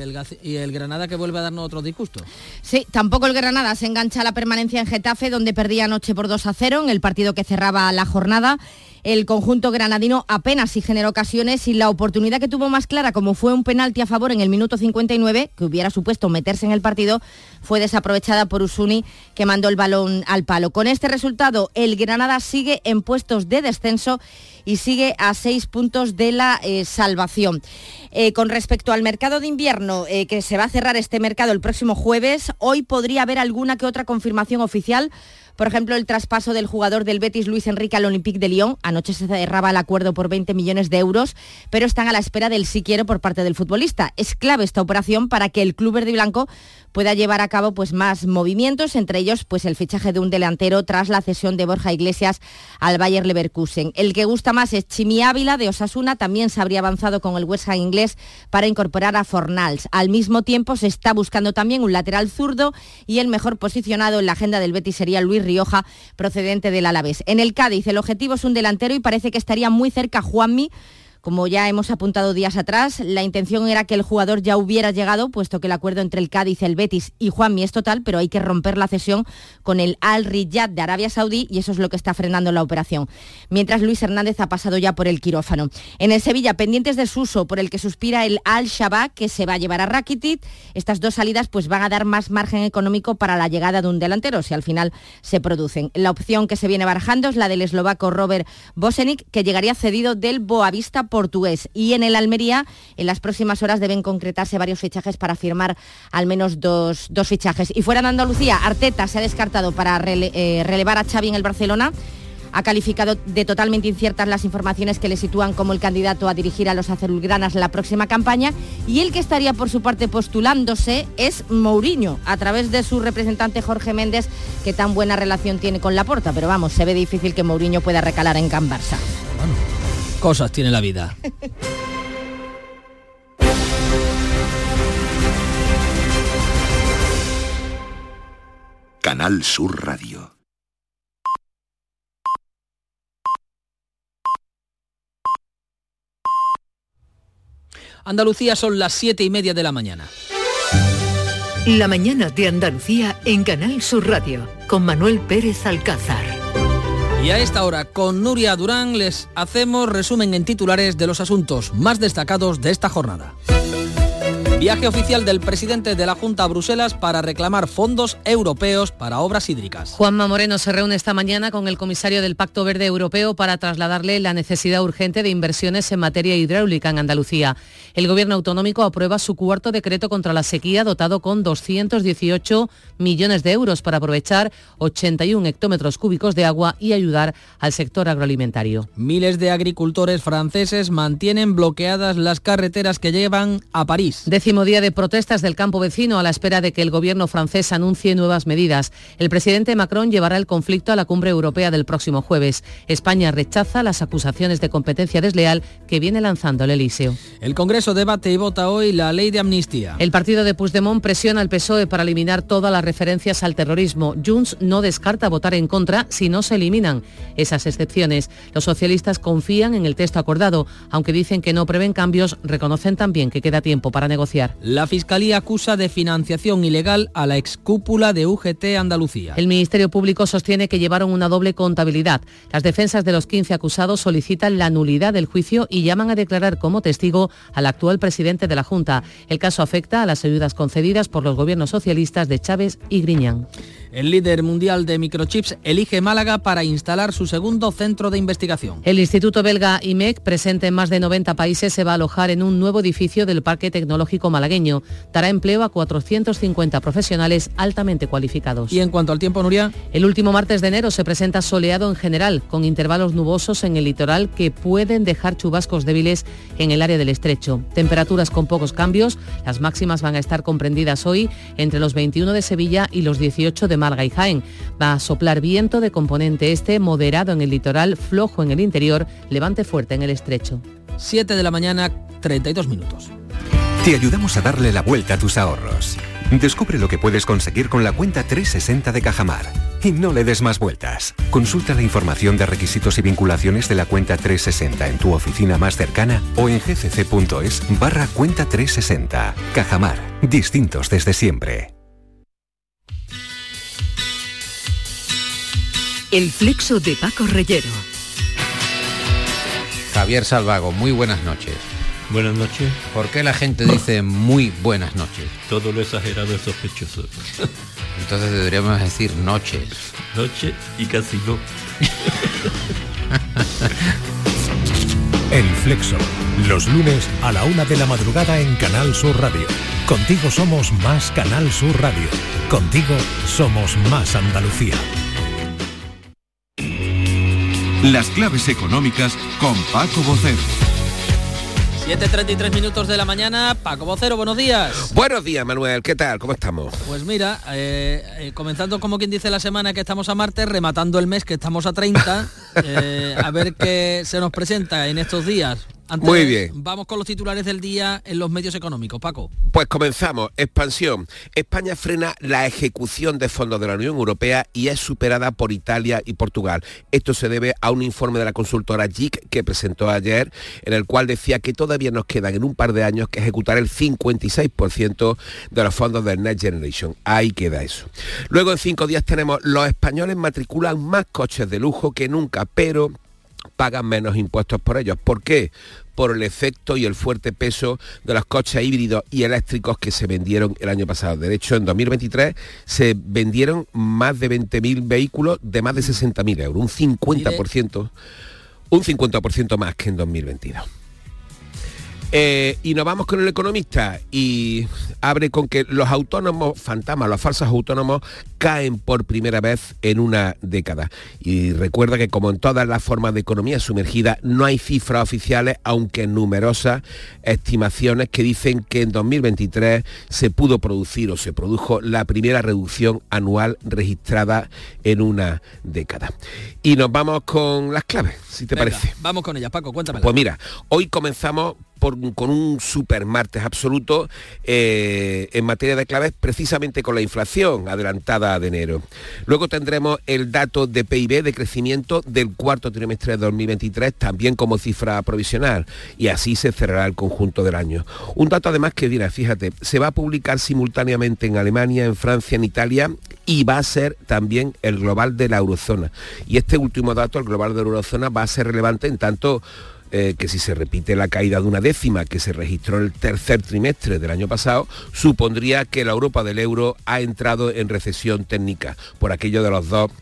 el, Granada que vuelve a darnos otro disgusto? Sí, tampoco el Granada se engancha a la permanencia en Getafe, donde perdía anoche por 2 a 0 en el partido que cerraba la jornada el conjunto granadino apenas sí generó ocasiones y la oportunidad que tuvo más clara, como fue un penalti a favor en el minuto 59, que hubiera supuesto meterse en el partido, fue desaprovechada por Usuni, que mandó el balón al palo. Con este resultado, el Granada sigue en puestos de descenso y sigue a seis puntos de la eh, salvación. Eh, con respecto al mercado de invierno, eh, que se va a cerrar este mercado el próximo jueves, hoy podría haber alguna que otra confirmación oficial por ejemplo, el traspaso del jugador del Betis Luis Enrique al Olympique de Lyon. Anoche se cerraba el acuerdo por 20 millones de euros, pero están a la espera del sí quiero por parte del futbolista. Es clave esta operación para que el club verde y blanco pueda llevar a cabo pues, más movimientos, entre ellos pues, el fichaje de un delantero tras la cesión de Borja Iglesias al Bayer Leverkusen. El que gusta más es Chimi Ávila de Osasuna, también se habría avanzado con el West Ham inglés para incorporar a Fornals. Al mismo tiempo se está buscando también un lateral zurdo y el mejor posicionado en la agenda del Betis sería Luis Rioja, procedente del Alavés. En el Cádiz el objetivo es un delantero y parece que estaría muy cerca Juanmi Como ya hemos apuntado días atrás, la intención era que el jugador ya hubiera llegado, puesto que el acuerdo entre el Cádiz, el Betis y Juanmi es total, pero hay que romper la cesión con el Al Riyad de Arabia Saudí y eso es lo que está frenando la operación. Mientras Luis Hernández ha pasado ya por el quirófano. En el Sevilla, pendientes de Suso, por el que suspira el Al Shabak, que se va a llevar a Rakitic, estas dos salidas pues van a dar más margen económico para la llegada de un delantero, si al final se producen. La opción que se viene barajando es la del eslovaco Robert Bosenic, que llegaría cedido del Boavista Y en el Almería, en las próximas horas deben concretarse varios fichajes para firmar al menos dos, dos fichajes. Y fuera de Andalucía, Arteta se ha descartado para eh, relevar a Xavi en el Barcelona. Ha calificado de totalmente inciertas las informaciones que le sitúan como el candidato a dirigir a los azulgranas la próxima campaña. Y el que estaría por su parte postulándose es Mourinho, a través de su representante Jorge Méndez, que tan buena relación tiene con Laporta, pero vamos, se ve difícil que Mourinho pueda recalar en Can Barça. Cosas tiene la vida. Canal Sur Radio. Andalucía son las siete y media de la mañana. La mañana de Andalucía en Canal Sur Radio con Manuel Pérez Alcázar. Y a esta hora, con Nuria Durán, les hacemos resumen en titulares de los asuntos más destacados de esta jornada. Viaje oficial del presidente de la Junta a Bruselas para reclamar fondos europeos para obras hídricas. Juanma Moreno se reúne esta mañana con el comisario del Pacto Verde Europeo para trasladarle la necesidad urgente de inversiones en materia hidráulica en Andalucía. El gobierno autonómico aprueba su cuarto decreto contra la sequía dotado con 218 millones de euros para aprovechar 81 hectómetros cúbicos de agua y ayudar al sector agroalimentario. Miles de agricultores franceses mantienen bloqueadas las carreteras que llevan a París. Décimo día de protestas del campo vecino a la espera de que el gobierno francés anuncie nuevas medidas. El presidente Macron llevará el conflicto a la cumbre europea del próximo jueves. España rechaza las acusaciones de competencia desleal que viene lanzando el Elíseo. El Congreso debate y vota hoy la ley de amnistía. El partido de Puigdemont presiona al PSOE para eliminar todas las referencias al terrorismo. Junts no descarta votar en contra si no se eliminan esas excepciones. Los socialistas confían en el texto acordado, aunque dicen que no prevén cambios, reconocen también que queda tiempo para negociar. La Fiscalía acusa de financiación ilegal a la excúpula de UGT Andalucía. El Ministerio Público sostiene que llevaron una doble contabilidad. Las defensas de los 15 acusados solicitan la nulidad del juicio y llaman a declarar como testigo al actual presidente de la Junta. El caso afecta a las ayudas concedidas por los gobiernos socialistas de Chávez y Griñán. El líder mundial de microchips elige Málaga para instalar su segundo centro de investigación. El Instituto belga IMEC, presente en más de 90 países, se va a alojar en un nuevo edificio del Parque Tecnológico malagueño. Dará empleo a 450 profesionales altamente cualificados. Y en cuanto al tiempo, Nuria. El último martes de enero se presenta soleado en general, con intervalos nubosos en el litoral que pueden dejar chubascos débiles en el área del estrecho. Temperaturas con pocos cambios, las máximas van a estar comprendidas hoy entre los 21 de Sevilla y los 18 de Málaga y Jaén. Va a soplar viento de componente este, moderado en el litoral, flojo en el interior, levante fuerte en el estrecho. 7 de la mañana, 32 minutos. Te ayudamos a darle la vuelta a tus ahorros. Descubre lo que puedes conseguir con la cuenta 360 de Cajamar. Y no le des más vueltas. Consulta la información de requisitos y vinculaciones de la cuenta 360 en tu oficina más cercana o en gcc.es barra cuenta 360. Cajamar. Distintos desde siempre. El flexo de Paco Reyero. Javier Salvago, muy buenas noches. Buenas noches. ¿Por qué la gente dice muy buenas noches? Todo lo exagerado es sospechoso. Entonces deberíamos decir noches. Noche y casi no. El Flexo, los lunes a la una de la madrugada en Canal Sur Radio. Contigo somos más Canal Sur Radio. Contigo somos más Andalucía. Las claves económicas con Paco Bocero. 7.33 minutos de la mañana. Paco Vocero, buenos días. Buenos días, Manuel. ¿Qué tal? ¿Cómo estamos? Pues mira, eh, eh, comenzando como quien dice la semana que estamos a martes, rematando el mes que estamos a 30, eh, a ver qué se nos presenta en estos días. Antes, Muy bien. Vamos con los titulares del día en los medios económicos. Paco. Pues comenzamos. Expansión. España frena la ejecución de fondos de la Unión Europea y es superada por Italia y Portugal. Esto se debe a un informe de la consultora JIC que presentó ayer, en el cual decía que todavía nos quedan en un par de años que ejecutar el 56% de los fondos del Next Generation. Ahí queda eso. Luego en cinco días tenemos los españoles matriculan más coches de lujo que nunca, pero pagan menos impuestos por ellos. ¿Por qué? por el efecto y el fuerte peso de los coches híbridos y eléctricos que se vendieron el año pasado. De hecho, en 2023 se vendieron más de 20.000 vehículos de más de 60.000 euros, un 50%, un 50% más que en 2022. Eh, y nos vamos con el economista y abre con que los autónomos fantasmas, los falsos autónomos, caen por primera vez en una década. Y recuerda que como en todas las formas de economía sumergida, no hay cifras oficiales, aunque numerosas estimaciones que dicen que en 2023 se pudo producir o se produjo la primera reducción anual registrada en una década. Y nos vamos con las claves, si te Venga, parece. Vamos con ellas, Paco, cuéntame. Pues mira, hoy comenzamos con un super martes absoluto eh, en materia de claves, precisamente con la inflación adelantada de enero. Luego tendremos el dato de PIB de crecimiento del cuarto trimestre de 2023, también como cifra provisional, y así se cerrará el conjunto del año. Un dato además que, mira, fíjate, se va a publicar simultáneamente en Alemania, en Francia, en Italia y va a ser también el global de la eurozona. Y este último dato, el global de la eurozona, va a ser relevante en tanto eh, que si se repite la caída de una décima que se registró el tercer trimestre del año pasado, supondría que la Europa del euro ha entrado en recesión técnica por aquello de los dos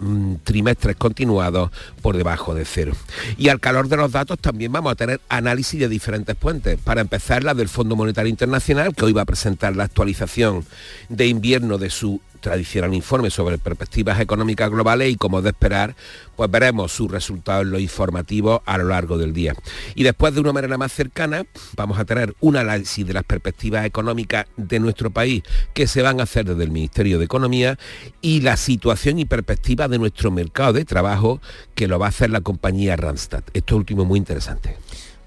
mm, trimestres continuados por debajo de cero. Y al calor de los datos también vamos a tener análisis de diferentes puentes. Para empezar, la del Fondo Monetario Internacional, que hoy va a presentar la actualización de invierno de su tradicional informe sobre perspectivas económicas globales y como de esperar, pues veremos sus resultados en los informativos a lo largo del día. Y después de una manera más cercana, vamos a tener un análisis de las perspectivas económicas de nuestro país que se van a hacer desde el Ministerio de Economía y la situación y perspectiva de nuestro mercado de trabajo que lo va a hacer la compañía Randstad. Esto último muy interesante.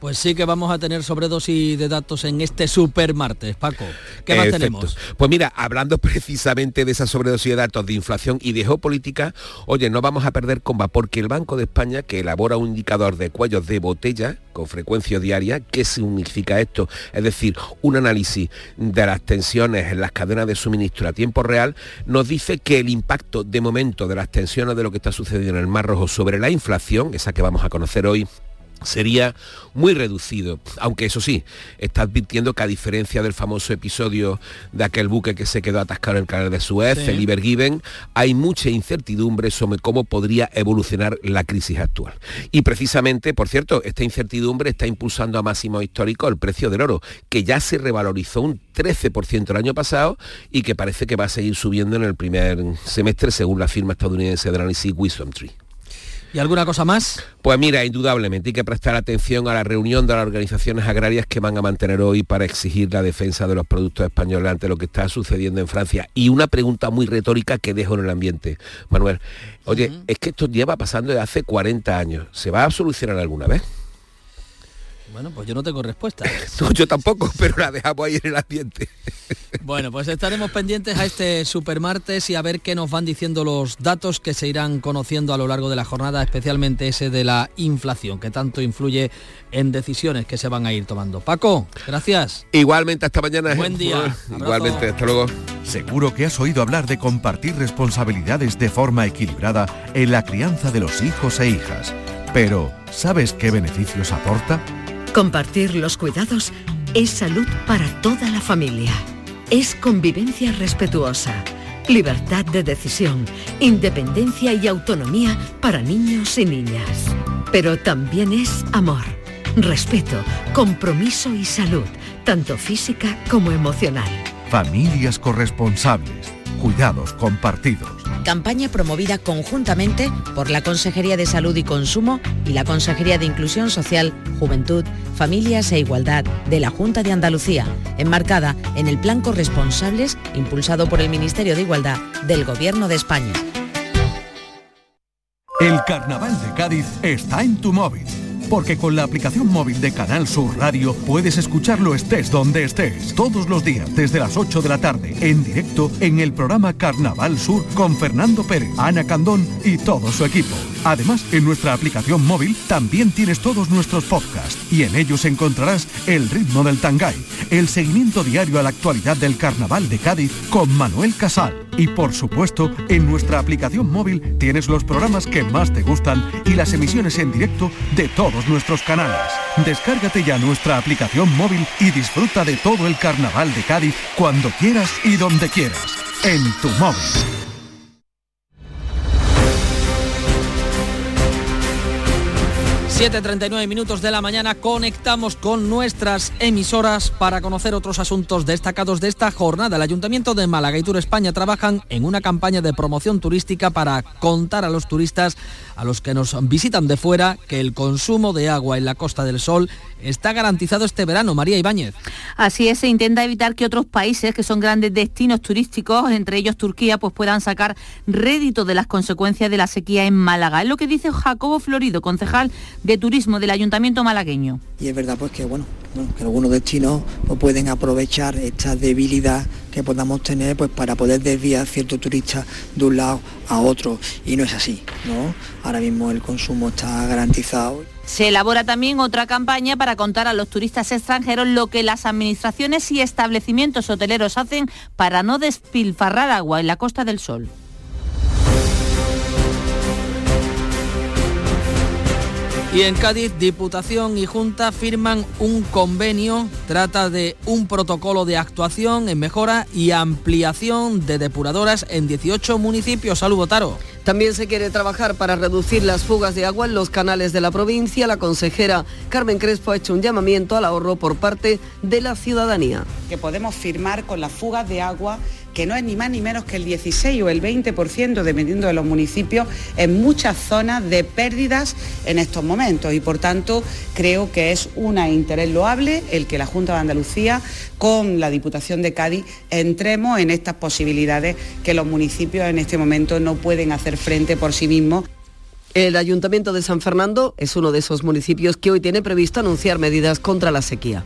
Pues sí que vamos a tener sobredosis de datos en este super martes, Paco. ¿Qué más tenemos? Pues mira, hablando precisamente de esa sobredosis de datos de inflación y de geopolítica, oye, no vamos a perder comba porque el Banco de España, que elabora un indicador de cuellos de botella con frecuencia diaria, ¿qué significa esto? Es decir, un análisis de las tensiones en las cadenas de suministro a tiempo real, nos dice que el impacto de momento de las tensiones de lo que está sucediendo en el Mar Rojo sobre la inflación, esa que vamos a conocer hoy, sería muy reducido, aunque eso sí, está advirtiendo que a diferencia del famoso episodio de aquel buque que se quedó atascado en el canal de Suez, Sí. el Iber Given, hay mucha incertidumbre sobre cómo podría evolucionar la crisis actual. Y precisamente, por cierto, esta incertidumbre está impulsando a máximo histórico el precio del oro, que ya se revalorizó un 13% el año pasado y que parece que va a seguir subiendo en el primer semestre según la firma estadounidense de análisis Wisdom Tree. ¿Y alguna cosa más? Pues mira, indudablemente hay que prestar atención a la reunión de las organizaciones agrarias que van a mantener hoy para exigir la defensa de los productos españoles ante lo que está sucediendo en Francia. Y una pregunta muy retórica que dejo en el ambiente, Manuel. Oye, es que esto lleva pasando desde hace 40 años. ¿Se va a solucionar alguna vez? Bueno, pues yo no tengo respuesta. No, yo tampoco, pero la dejamos ahí en el ambiente. Bueno, pues estaremos pendientes a este supermartes y a ver qué nos van diciendo los datos que se irán conociendo a lo largo de la jornada, especialmente ese de la inflación, que tanto influye en decisiones que se van a ir tomando. Paco, gracias. Igualmente, hasta mañana. Buen día. Abrazo. Igualmente, hasta luego. Seguro que has oído hablar de compartir responsabilidades de forma equilibrada en la crianza de los hijos e hijas. Pero, ¿sabes qué beneficios aporta? Compartir los cuidados es salud para toda la familia. Es convivencia respetuosa, libertad de decisión, independencia y autonomía para niños y niñas. Pero también es amor, respeto, compromiso y salud, tanto física como emocional. Familias corresponsables, cuidados compartidos. Campaña promovida conjuntamente por la Consejería de Salud y Consumo y la Consejería de Inclusión Social, Juventud, Familias e Igualdad de la Junta de Andalucía, enmarcada en el Plan Corresponsables impulsado por el Ministerio de Igualdad del Gobierno de España. El carnaval de Cádiz está en tu móvil. Porque con la aplicación móvil de Canal Sur Radio puedes escucharlo estés donde estés, todos los días desde las 8 de la tarde, en directo en el programa Carnaval Sur con Fernando Pérez, Ana Candón y todo su equipo. Además, en nuestra aplicación móvil también tienes todos nuestros podcasts y en ellos encontrarás el ritmo del tangay, el seguimiento diario a la actualidad del Carnaval de Cádiz con Manuel Casal. Y por supuesto, en nuestra aplicación móvil tienes los programas que más te gustan y las emisiones en directo de todos nuestros canales. Descárgate ya nuestra aplicación móvil y disfruta de todo el Carnaval de Cádiz cuando quieras y donde quieras. En tu móvil. 7.39 minutos de la mañana conectamos con nuestras emisoras para conocer otros asuntos destacados de esta jornada. El Ayuntamiento de Málaga y Tour España trabajan en una campaña de promoción turística para contar a los turistas, a los que nos visitan de fuera, que el consumo de agua en la Costa del Sol está garantizado este verano. María Ibáñez. Así es, se intenta evitar que otros países que son grandes destinos turísticos, entre ellos Turquía, pues puedan sacar rédito de las consecuencias de la sequía en Málaga. Es lo que dice Jacobo Florido, concejal de Turismo del Ayuntamiento malagueño. Y es verdad pues que bueno, que algunos destinos pues, pueden aprovechar esta debilidad que podamos tener pues para poder desviar ciertos turistas de un lado a otro y no es así, ¿no? Ahora mismo el consumo está garantizado. Se elabora también otra campaña para contar a los turistas extranjeros lo que las administraciones y establecimientos hoteleros hacen para no despilfarrar agua en la Costa del Sol. Y en Cádiz, Diputación y Junta firman un convenio, trata de un protocolo de actuación en mejora y ampliación de depuradoras en 18 municipios. Salud, Botaro. También se quiere trabajar para reducir las fugas de agua en los canales de la provincia. La consejera Carmen Crespo ha hecho un llamamiento al ahorro por parte de la ciudadanía. Que podemos firmar con las fugas de agua que no es ni más ni menos que el 16 o el 20%, dependiendo de los municipios, en muchas zonas de pérdidas en estos momentos. Y por tanto, creo que es un interés loable el que la Junta de Andalucía, con la Diputación de Cádiz, entremos en estas posibilidades que los municipios en este momento no pueden hacer frente por sí mismos. El Ayuntamiento de San Fernando es uno de esos municipios que hoy tiene previsto anunciar medidas contra la sequía.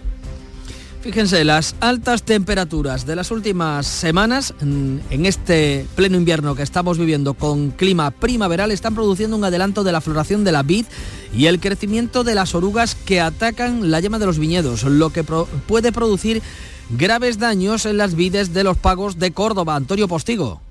Fíjense, las altas temperaturas de las últimas semanas en este pleno invierno que estamos viviendo con clima primaveral están produciendo un adelanto de la floración de la vid y el crecimiento de las orugas que atacan la yema de los viñedos, lo que puede producir graves daños en las vides de los pagos de Córdoba. Antonio Postigo.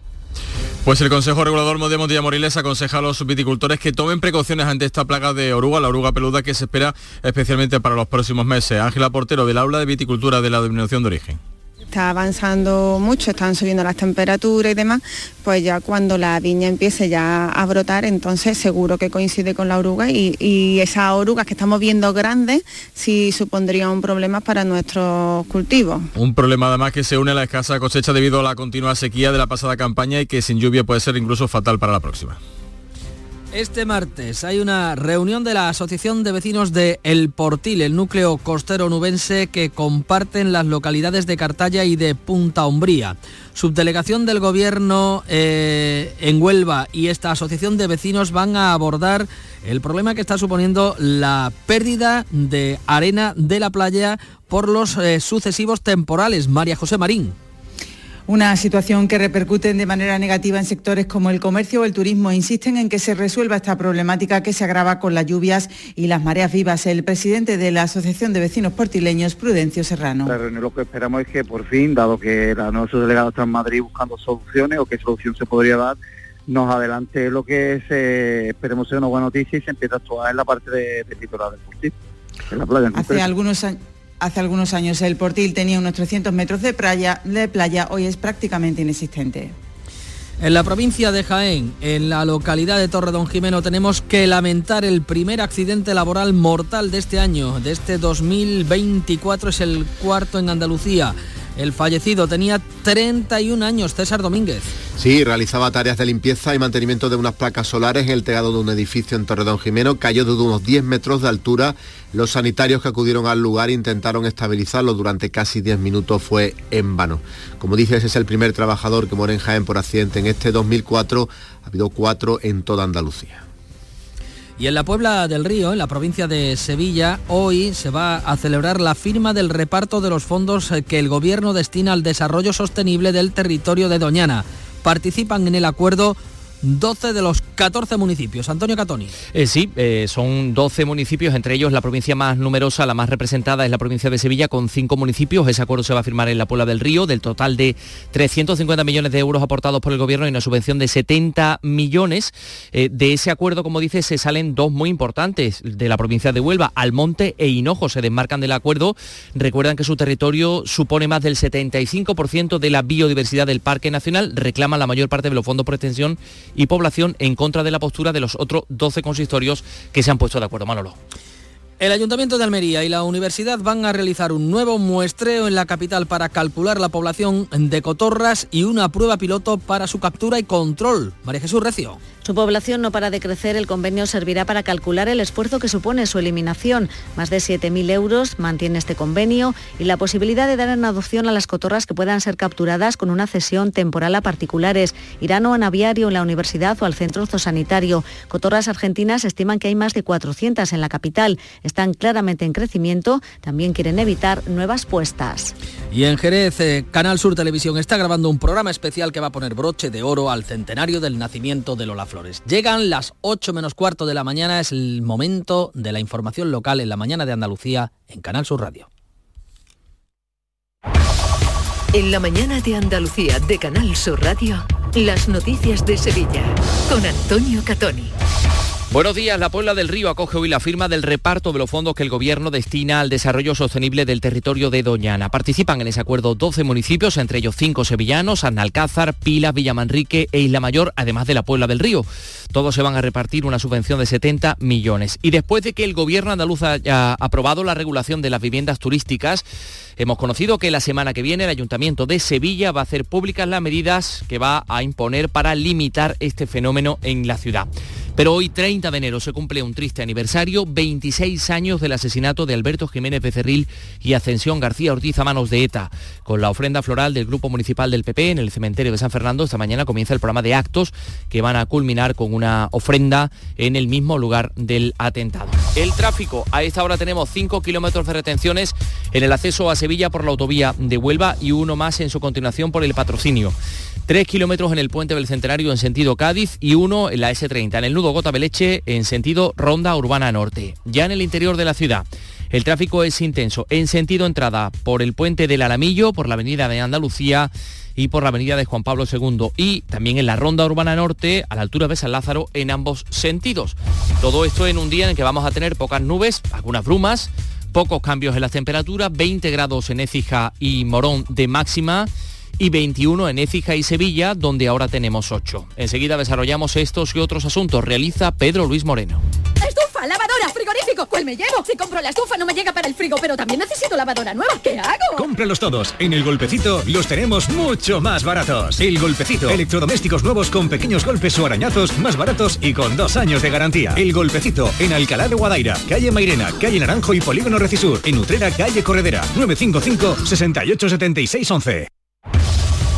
Pues el Consejo Regulador de Montilla Moriles aconseja a los viticultores que tomen precauciones ante esta plaga de oruga, la oruga peluda que se espera especialmente para los próximos meses. Ángela Portero del Aula de Viticultura de la Denominación de Origen está avanzando mucho, están subiendo las temperaturas y demás, pues ya cuando la viña empiece ya a brotar, entonces seguro que coincide con la oruga y, esas orugas que estamos viendo grandes sí supondrían un problema para nuestros cultivos. Un problema además que se une a la escasa cosecha debido a la continua sequía de la pasada campaña y que sin lluvia puede ser incluso fatal para la próxima. Este martes hay una reunión de la Asociación de Vecinos de El Portil, el núcleo costero nubense que comparten las localidades de Cartaya y de Punta Umbría. Subdelegación del Gobierno eh, en Huelva y esta Asociación de Vecinos van a abordar el problema que está suponiendo la pérdida de arena de la playa por los eh, sucesivos temporales. María José Marín una situación que repercute de manera negativa en sectores como el comercio o el turismo. Insisten en que se resuelva esta problemática que se agrava con las lluvias y las mareas vivas. El presidente de la Asociación de Vecinos Portileños, Prudencio Serrano. Lo que esperamos es que por fin, dado que la nuestro delegado está en Madrid buscando soluciones o qué solución se podría dar, nos adelante lo que es, eh, esperemos ser una buena noticia y se empieza a actuar en la parte de, de litoral deportivo, en la playa. Hace algunos años Hace algunos años el Portil tenía unos 300 metros de playa, de playa, hoy es prácticamente inexistente. En la provincia de Jaén, en la localidad de Torre Don Jimeno, tenemos que lamentar el primer accidente laboral mortal de este año, de este 2024, es el cuarto en Andalucía. El fallecido tenía 31 años, César Domínguez. Sí, realizaba tareas de limpieza y mantenimiento de unas placas solares en el tegado de un edificio en Torredón Jimeno. Cayó de unos 10 metros de altura. Los sanitarios que acudieron al lugar intentaron estabilizarlo durante casi 10 minutos. Fue en vano. Como dices, es el primer trabajador que muere en Jaén por accidente en este 2004. Ha habido cuatro en toda Andalucía. Y en la Puebla del Río, en la provincia de Sevilla, hoy se va a celebrar la firma del reparto de los fondos que el gobierno destina al desarrollo sostenible del territorio de Doñana. Participan en el acuerdo 12 de los 14 municipios. Antonio Catoni. Eh, sí, eh, son 12 municipios, entre ellos la provincia más numerosa, la más representada es la provincia de Sevilla, con 5 municipios. Ese acuerdo se va a firmar en la Puebla del Río, del total de 350 millones de euros aportados por el gobierno y una subvención de 70 millones. Eh, de ese acuerdo, como dice, se salen dos muy importantes de la provincia de Huelva, Almonte e Hinojo. Se desmarcan del acuerdo. Recuerdan que su territorio supone más del 75% de la biodiversidad del Parque Nacional. Reclaman la mayor parte de los fondos por extensión y población en contra de la postura de los otros 12 consistorios que se han puesto de acuerdo. Manolo. El Ayuntamiento de Almería y la Universidad van a realizar un nuevo muestreo en la capital para calcular la población de cotorras y una prueba piloto para su captura y control. María Jesús Recio. Su población no para de crecer, el convenio servirá para calcular el esfuerzo que supone su eliminación. Más de 7.000 euros mantiene este convenio y la posibilidad de dar en adopción a las cotorras que puedan ser capturadas con una cesión temporal a particulares, irán o a naviario en la universidad o al centro zoosanitario. Cotorras argentinas estiman que hay más de 400 en la capital. Están claramente en crecimiento, también quieren evitar nuevas puestas. Y en Jerez, eh, Canal Sur Televisión está grabando un programa especial que va a poner broche de oro al centenario del nacimiento de Lola Flores. Llegan las 8 menos cuarto de la mañana, es el momento de la información local en la mañana de Andalucía en Canal Sur Radio. En la mañana de Andalucía de Canal Sur Radio, las noticias de Sevilla con Antonio Catoni. Buenos días. La Puebla del Río acoge hoy la firma del reparto de los fondos que el Gobierno destina al desarrollo sostenible del territorio de Doñana. Participan en ese acuerdo 12 municipios, entre ellos 5 sevillanos, Annalcázar, Pilas, Villamanrique e Isla Mayor, además de la Puebla del Río. Todos se van a repartir una subvención de 70 millones. Y después de que el Gobierno andaluz haya aprobado la regulación de las viviendas turísticas, hemos conocido que la semana que viene el Ayuntamiento de Sevilla va a hacer públicas las medidas que va a imponer para limitar este fenómeno en la ciudad. Pero hoy, 30 de enero, se cumple un triste aniversario, 26 años del asesinato de Alberto Jiménez Becerril y Ascensión García Ortiz a manos de ETA. Con la ofrenda floral del Grupo Municipal del PP en el cementerio de San Fernando, esta mañana comienza el programa de actos que van a culminar con una ofrenda en el mismo lugar del atentado. El tráfico, a esta hora tenemos 5 kilómetros de retenciones en el acceso a Sevilla por la autovía de Huelva y uno más en su continuación por el patrocinio. Tres kilómetros en el puente del Centenario en sentido Cádiz y uno en la S30, en el nudo Gota Beleche en sentido Ronda Urbana Norte. Ya en el interior de la ciudad. El tráfico es intenso en sentido entrada por el puente del Alamillo, por la avenida de Andalucía y por la avenida de Juan Pablo II y también en la Ronda Urbana Norte a la altura de San Lázaro en ambos sentidos. Todo esto en un día en el que vamos a tener pocas nubes, algunas brumas, pocos cambios en las temperaturas, 20 grados en Écija y Morón de máxima y 21 en Écija y Sevilla, donde ahora tenemos 8. Enseguida desarrollamos estos y otros asuntos. Realiza Pedro Luis Moreno. ¡Estufa! ¡Lavadora! ¡Frigorífico! ¿Cuál me llevo? Si compro la estufa no me llega para el frigo, pero también necesito lavadora nueva. ¿Qué hago? Cómpralos todos. En El Golpecito los tenemos mucho más baratos. El Golpecito. Electrodomésticos nuevos con pequeños golpes o arañazos más baratos y con dos años de garantía. El Golpecito. En Alcalá de Guadaira, calle Mairena, calle Naranjo y Polígono Recisur. En Utrera, calle Corredera. 955 68 76 11.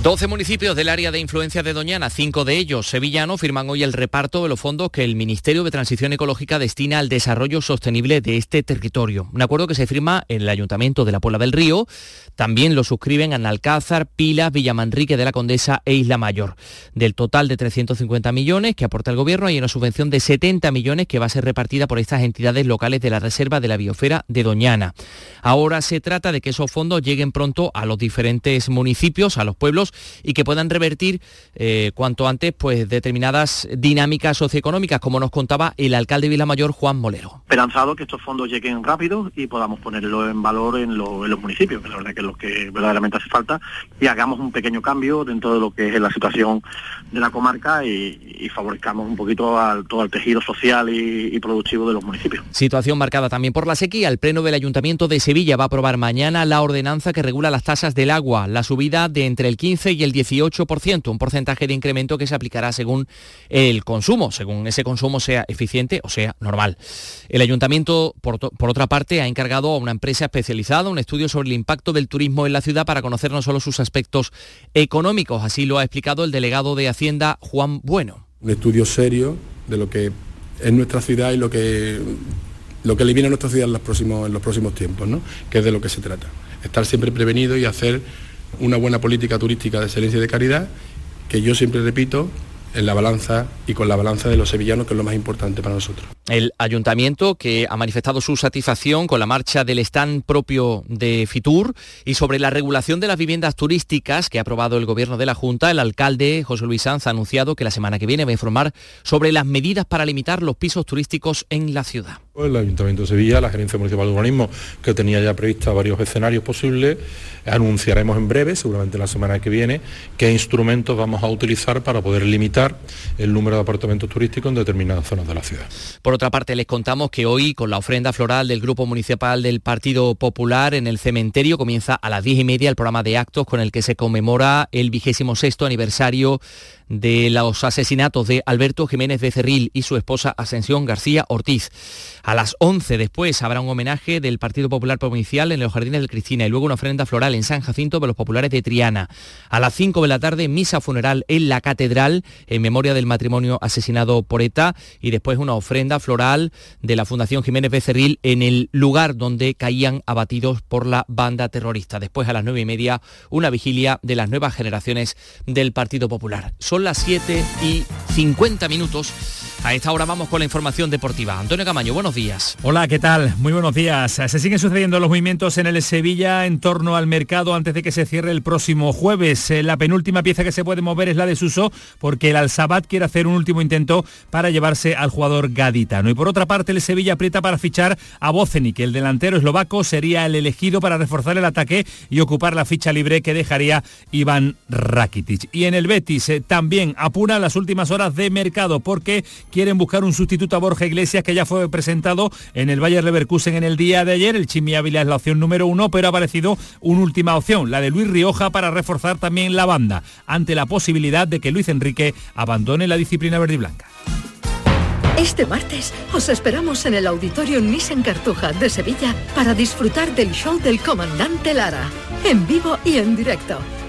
12 municipios del área de influencia de Doñana, cinco de ellos sevillanos, firman hoy el reparto de los fondos que el Ministerio de Transición Ecológica destina al desarrollo sostenible de este territorio. Un acuerdo que se firma en el Ayuntamiento de la Puebla del Río, también lo suscriben Analcázar, Pilas, Villamanrique de la Condesa e Isla Mayor. Del total de 350 millones que aporta el Gobierno, hay una subvención de 70 millones que va a ser repartida por estas entidades locales de la Reserva de la Biosfera de Doñana. Ahora se trata de que esos fondos lleguen pronto a los diferentes municipios, a los pueblos, y que puedan revertir eh, cuanto antes pues, determinadas dinámicas socioeconómicas, como nos contaba el alcalde de Vilamayor, Juan Molero. Esperanzado que estos fondos lleguen rápido y podamos ponerlo en valor en, lo- en los municipios, que la verdad que es lo que verdaderamente hace falta, y hagamos un pequeño cambio dentro de lo que es la situación de la comarca y, y favorezcamos un poquito al, todo el tejido social y, y productivo de los municipios. Situación marcada también por la sequía. El Pleno del Ayuntamiento de Sevilla va a aprobar mañana la ordenanza que regula las tasas del agua, la subida de entre el 15 15 y el 18%, un porcentaje de incremento que se aplicará según el consumo, según ese consumo sea eficiente o sea normal. El ayuntamiento, por, por otra parte, ha encargado a una empresa especializada un estudio sobre el impacto del turismo en la ciudad para conocer no solo sus aspectos económicos, así lo ha explicado el delegado de Hacienda, Juan Bueno. Un estudio serio de lo que es nuestra ciudad y lo que lo que le viene a nuestra ciudad en los próximos, en los próximos tiempos, ¿no? que es de lo que se trata. Estar siempre prevenido y hacer una buena política turística de excelencia y de calidad, que yo siempre repito, en la balanza y con la balanza de los sevillanos, que es lo más importante para nosotros. El ayuntamiento que ha manifestado su satisfacción con la marcha del stand propio de Fitur y sobre la regulación de las viviendas turísticas que ha aprobado el gobierno de la Junta, el alcalde José Luis Sanz ha anunciado que la semana que viene va a informar sobre las medidas para limitar los pisos turísticos en la ciudad. El Ayuntamiento de Sevilla, la Gerencia Municipal de Urbanismo, que tenía ya prevista varios escenarios posibles, anunciaremos en breve, seguramente la semana que viene, qué instrumentos vamos a utilizar para poder limitar el número de apartamentos turísticos en determinadas zonas de la ciudad. Por otra parte, les contamos que hoy, con la ofrenda floral del Grupo Municipal del Partido Popular en el cementerio, comienza a las diez y media el programa de actos con el que se conmemora el vigésimo sexto aniversario de los asesinatos de Alberto Jiménez Becerril y su esposa Ascensión García Ortiz. A las 11 después habrá un homenaje del Partido Popular Provincial en los Jardines del Cristina y luego una ofrenda floral en San Jacinto de los populares de Triana. A las 5 de la tarde, misa funeral en la Catedral en memoria del matrimonio asesinado por ETA y después una ofrenda floral de la Fundación Jiménez Becerril en el lugar donde caían abatidos por la banda terrorista. Después a las 9 y media, una vigilia de las nuevas generaciones del Partido Popular las 7 y 50 minutos. A esta hora vamos con la información deportiva. Antonio Camaño, buenos días. Hola, ¿qué tal? Muy buenos días. Se siguen sucediendo los movimientos en el Sevilla en torno al mercado antes de que se cierre el próximo jueves. Eh, la penúltima pieza que se puede mover es la de Suso porque el Al-Sabat quiere hacer un último intento para llevarse al jugador gaditano. Y por otra parte, el Sevilla aprieta para fichar a que El delantero eslovaco sería el elegido para reforzar el ataque y ocupar la ficha libre que dejaría Iván Rakitic. Y en el Betis eh, también apura las últimas horas de mercado porque quieren buscar un sustituto a Borja Iglesias que ya fue presentado en el Bayer Leverkusen en el día de ayer. El Chimi Ávila es la opción número uno, pero ha aparecido una última opción, la de Luis Rioja para reforzar también la banda, ante la posibilidad de que Luis Enrique abandone la disciplina verde y blanca. Este martes os esperamos en el Auditorio Nissan Cartuja de Sevilla para disfrutar del show del comandante Lara, en vivo y en directo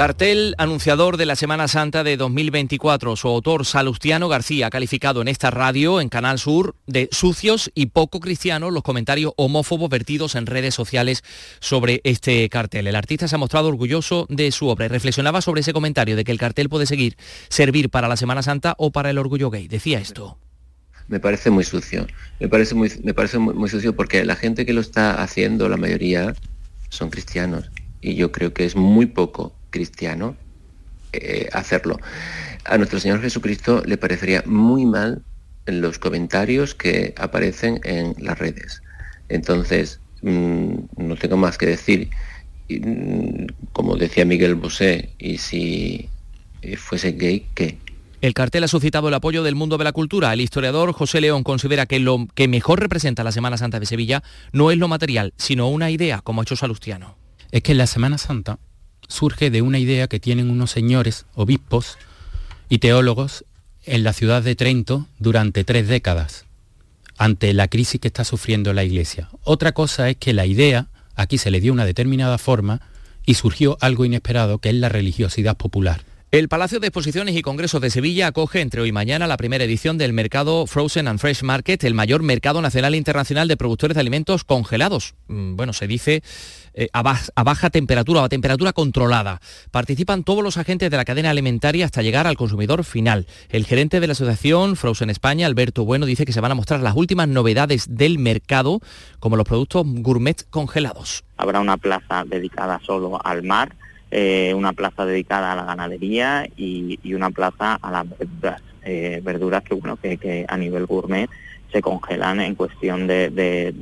Cartel anunciador de la Semana Santa de 2024. Su autor, Salustiano García, ha calificado en esta radio, en Canal Sur, de sucios y poco cristianos los comentarios homófobos vertidos en redes sociales sobre este cartel. El artista se ha mostrado orgulloso de su obra y reflexionaba sobre ese comentario de que el cartel puede seguir servir para la Semana Santa o para el orgullo gay. Decía esto me parece muy sucio. Me parece muy, me parece muy, sucio porque la gente que lo está haciendo, la mayoría, son cristianos. Y yo creo que es muy poco cristiano eh, hacerlo. A nuestro Señor Jesucristo le parecería muy mal en los comentarios que aparecen en las redes. Entonces, mm, no tengo más que decir. Mm, como decía Miguel Bosé, y si fuese gay, ¿qué? El cartel ha suscitado el apoyo del mundo de la cultura. El historiador José León considera que lo que mejor representa la Semana Santa de Sevilla no es lo material, sino una idea, como ha hecho Salustiano. Es que en la Semana Santa surge de una idea que tienen unos señores, obispos y teólogos en la ciudad de Trento durante tres décadas, ante la crisis que está sufriendo la Iglesia. Otra cosa es que la idea, aquí se le dio una determinada forma y surgió algo inesperado, que es la religiosidad popular. El Palacio de Exposiciones y Congresos de Sevilla acoge entre hoy y mañana la primera edición del mercado Frozen and Fresh Market, el mayor mercado nacional e internacional de productores de alimentos congelados. Mm, bueno, se dice eh, a, baja temperatura o a temperatura controlada. Participan todos los agentes de la cadena alimentaria hasta llegar al consumidor final. El gerente de la asociación Frozen España, Alberto Bueno, dice que se van a mostrar las últimas novedades del mercado, como los productos gourmet congelados. Habrá una plaza dedicada solo al mar eh, una plaza dedicada a la ganadería y, una plaza a las verduras. eh, que a nivel gourmet se congelan en cuestión de,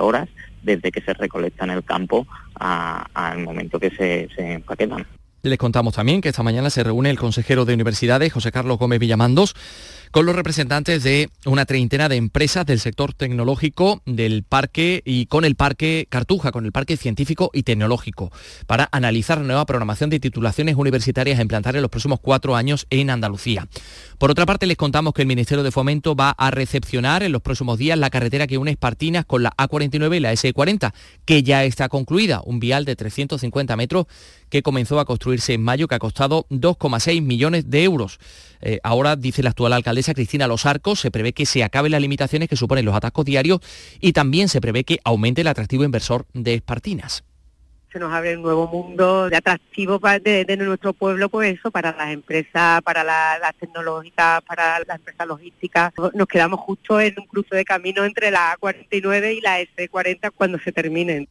horas desde que se recolectan el campo al momento que se, se empaquetan. Les contamos también que esta mañana se reúne el consejero de universidades, José Carlos Gómez Villamandos, con los representantes de una treintena de empresas del sector tecnológico del parque y con el parque Cartuja, con el parque científico y tecnológico, para analizar la nueva programación de titulaciones universitarias a implantar en los próximos cuatro años en Andalucía. Por otra parte, les contamos que el Ministerio de Fomento va a recepcionar en los próximos días la carretera que une Espartinas con la A49 y la S40, que ya está concluida, un vial de 350 metros que comenzó a construirse en mayo, que ha costado 2,6 millones de euros. Eh, ahora, dice la actual alcaldesa Cristina Los Arcos, se prevé que se acaben las limitaciones que suponen los atascos diarios y también se prevé que aumente el atractivo inversor de Espartinas se nos abre un nuevo mundo de atractivo de, nuestro pueblo, pues eso, para las empresas, para las tecnológicas, para las empresas logísticas. Nos quedamos justo en un cruce de camino entre la A49 y la S40 cuando se terminen.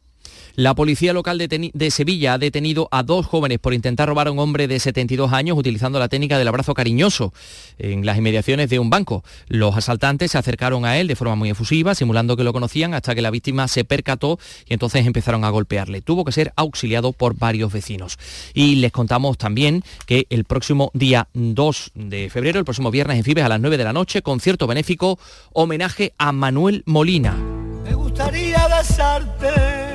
La policía local de, Sevilla ha detenido a dos jóvenes por intentar robar a un hombre de 72 años utilizando la técnica del abrazo cariñoso en las inmediaciones de un banco. Los asaltantes se acercaron a él de forma muy efusiva, simulando que lo conocían, hasta que la víctima se percató y entonces empezaron a golpearle. Tuvo que ser auxiliado por varios vecinos. Y les contamos también que el próximo día 2 de febrero, el próximo viernes en Fibes a las 9 de la noche, concierto benéfico, homenaje a Manuel Molina. Me gustaría besarte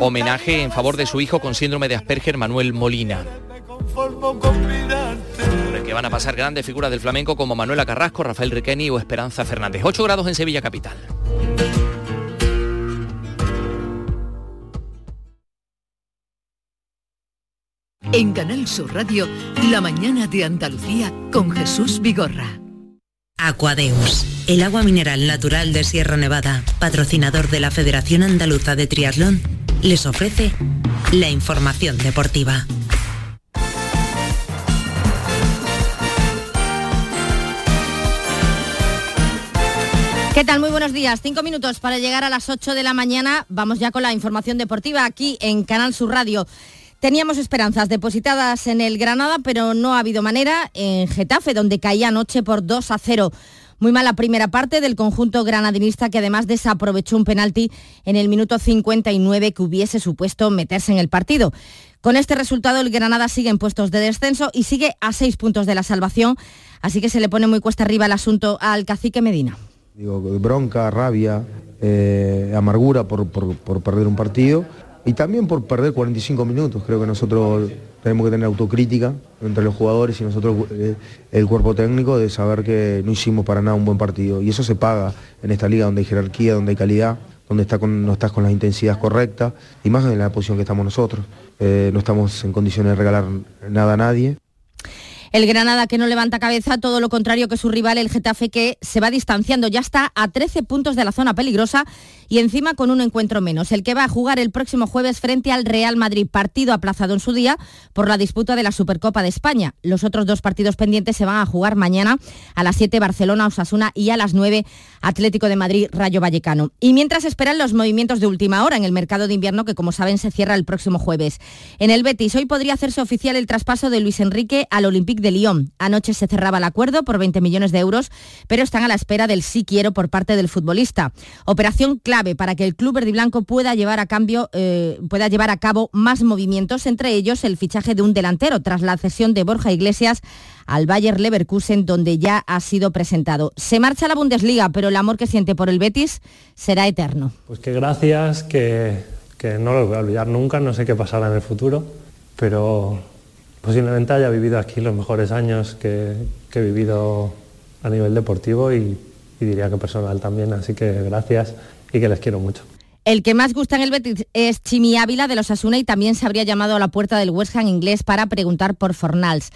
homenaje en favor de su hijo con síndrome de Asperger, Manuel Molina. Por el que van a pasar grandes figuras del flamenco como Manuela Carrasco, Rafael Riqueni o Esperanza Fernández. 8 grados en Sevilla Capital. En Canal Sur Radio, La mañana de Andalucía con Jesús Vigorra. Aquadeus, el agua mineral natural de Sierra Nevada, patrocinador de la Federación Andaluza de Triatlón les ofrece la información deportiva. ¿Qué tal? Muy buenos días. Cinco minutos para llegar a las 8 de la mañana. Vamos ya con la información deportiva aquí en Canal Sur Radio. Teníamos esperanzas depositadas en el Granada, pero no ha habido manera en Getafe, donde caía anoche por 2 a 0. Muy mala primera parte del conjunto granadinista que además desaprovechó un penalti en el minuto 59 que hubiese supuesto meterse en el partido. Con este resultado el Granada sigue en puestos de descenso y sigue a seis puntos de la salvación, así que se le pone muy cuesta arriba el asunto al cacique Medina. Digo, bronca, rabia, eh, amargura por perder un partido y también por perder 45 minutos. Creo que nosotros tenemos que tener autocrítica entre los jugadores y nosotros eh, el cuerpo técnico de saber que no hicimos para nada un buen partido. Y eso se paga en esta liga donde hay jerarquía, donde hay calidad, donde está no estás con las intensidades correctas y más en la posición que estamos nosotros. Eh, no estamos en condiciones de regalar nada a nadie. El Granada que no levanta cabeza, todo lo contrario que su rival, el Getafe, que se va distanciando, ya está a 13 puntos de la zona peligrosa y encima con un encuentro menos, el que va a jugar el próximo jueves frente al Real Madrid, partido aplazado en su día por la disputa de la Supercopa de España. Los otros dos partidos pendientes se van a jugar mañana a las 7 Barcelona, Osasuna y a las 9 Atlético de Madrid, Rayo Vallecano. Y mientras esperan los movimientos de última hora en el mercado de invierno que como saben se cierra el próximo jueves. En el Betis hoy podría hacerse oficial el traspaso de Luis Enrique al Olympique de Lyon. Anoche se cerraba el acuerdo por 20 millones de euros, pero están a la espera del sí quiero por parte del futbolista. Operación clave para que el club verde blanco pueda llevar a cambio, eh, pueda llevar a cabo más movimientos, entre ellos el fichaje de un delantero tras la cesión de Borja Iglesias al Bayer Leverkusen, donde ya ha sido presentado. Se marcha a la Bundesliga, pero el amor que siente por el Betis será eterno. Pues que gracias, que, que no lo voy a olvidar nunca, no sé qué pasará en el futuro, pero posiblemente haya vivido aquí los mejores años que, he vivido a nivel deportivo y, diría que personal también, así que gracias y que les quiero mucho. El que más gusta en el Betis es Chimi Ávila de los Asuna y también se habría llamado a la puerta del West Ham inglés para preguntar por Fornals.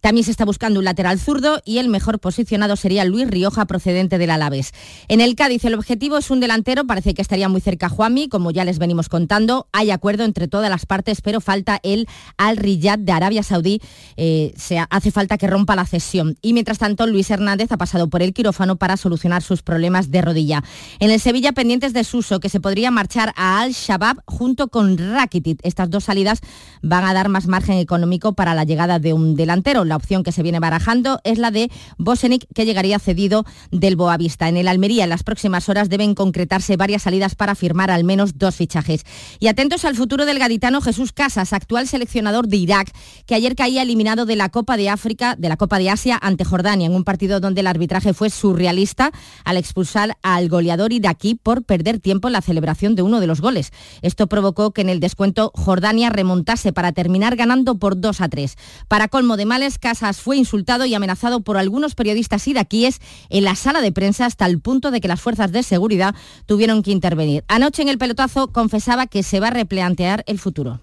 También se está buscando un lateral zurdo y el mejor posicionado sería Luis Rioja procedente del Alavés. En el Cádiz el objetivo es un delantero, parece que estaría muy cerca Juanmi, como ya les venimos contando. Hay acuerdo entre todas las partes, pero falta el Al Riyad de Arabia Saudí. Eh, se hace falta que rompa la cesión. Y mientras tanto, Luis Hernández ha pasado por el quirófano para solucionar sus problemas de rodilla. En el Sevilla pendientes de Suso, que se podría marchar a Al Shabab junto con Rakitic. Estas dos salidas van a dar más margen económico para la llegada de un delantero. La opción que se viene barajando es la de Bosenic, que llegaría cedido del Boavista. En el Almería, en las próximas horas deben concretarse varias salidas para firmar al menos dos fichajes. Y atentos al futuro del gaditano Jesús Casas, actual seleccionador de Irak, que ayer caía eliminado de la Copa de África, de la Copa de Asia ante Jordania, en un partido donde el arbitraje fue surrealista al expulsar al goleador iraquí por perder tiempo en la celebración de uno de los goles. Esto provocó que en el descuento Jordania remontase para terminar ganando por 2 a 3. Para colmo de males, Casas fue insultado y amenazado por algunos periodistas iraquíes en la sala de prensa hasta el punto de que las fuerzas de seguridad tuvieron que intervenir. Anoche en el pelotazo confesaba que se va a replantear el futuro.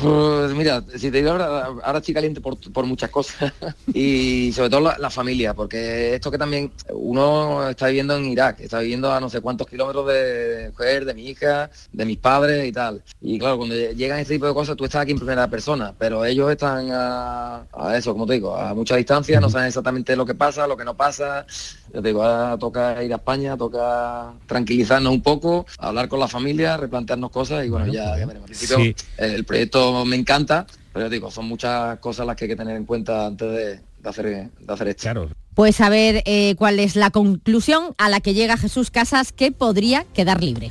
Pues mira, si te digo ahora, ahora estoy caliente por, muchas cosas y sobre todo la, familia, porque esto que también uno está viviendo en Irak, está viviendo a no sé cuántos kilómetros de mujer, de mi hija, de mis padres y tal. Y claro, cuando llegan este tipo de cosas, tú estás aquí en primera persona, pero ellos están a, eso, como te digo, a mucha distancia, no saben exactamente lo que pasa, lo que no pasa. Yo te digo, ahora toca ir a España, toca tranquilizarnos un poco, hablar con la familia, replantearnos cosas y bueno, ya, veremos. el proyecto me encanta, pero digo, son muchas cosas las que hay que tener en cuenta antes de, hacer, de hacer esto. Pues a ver eh, cuál es la conclusión a la que llega Jesús Casas que podría quedar libre.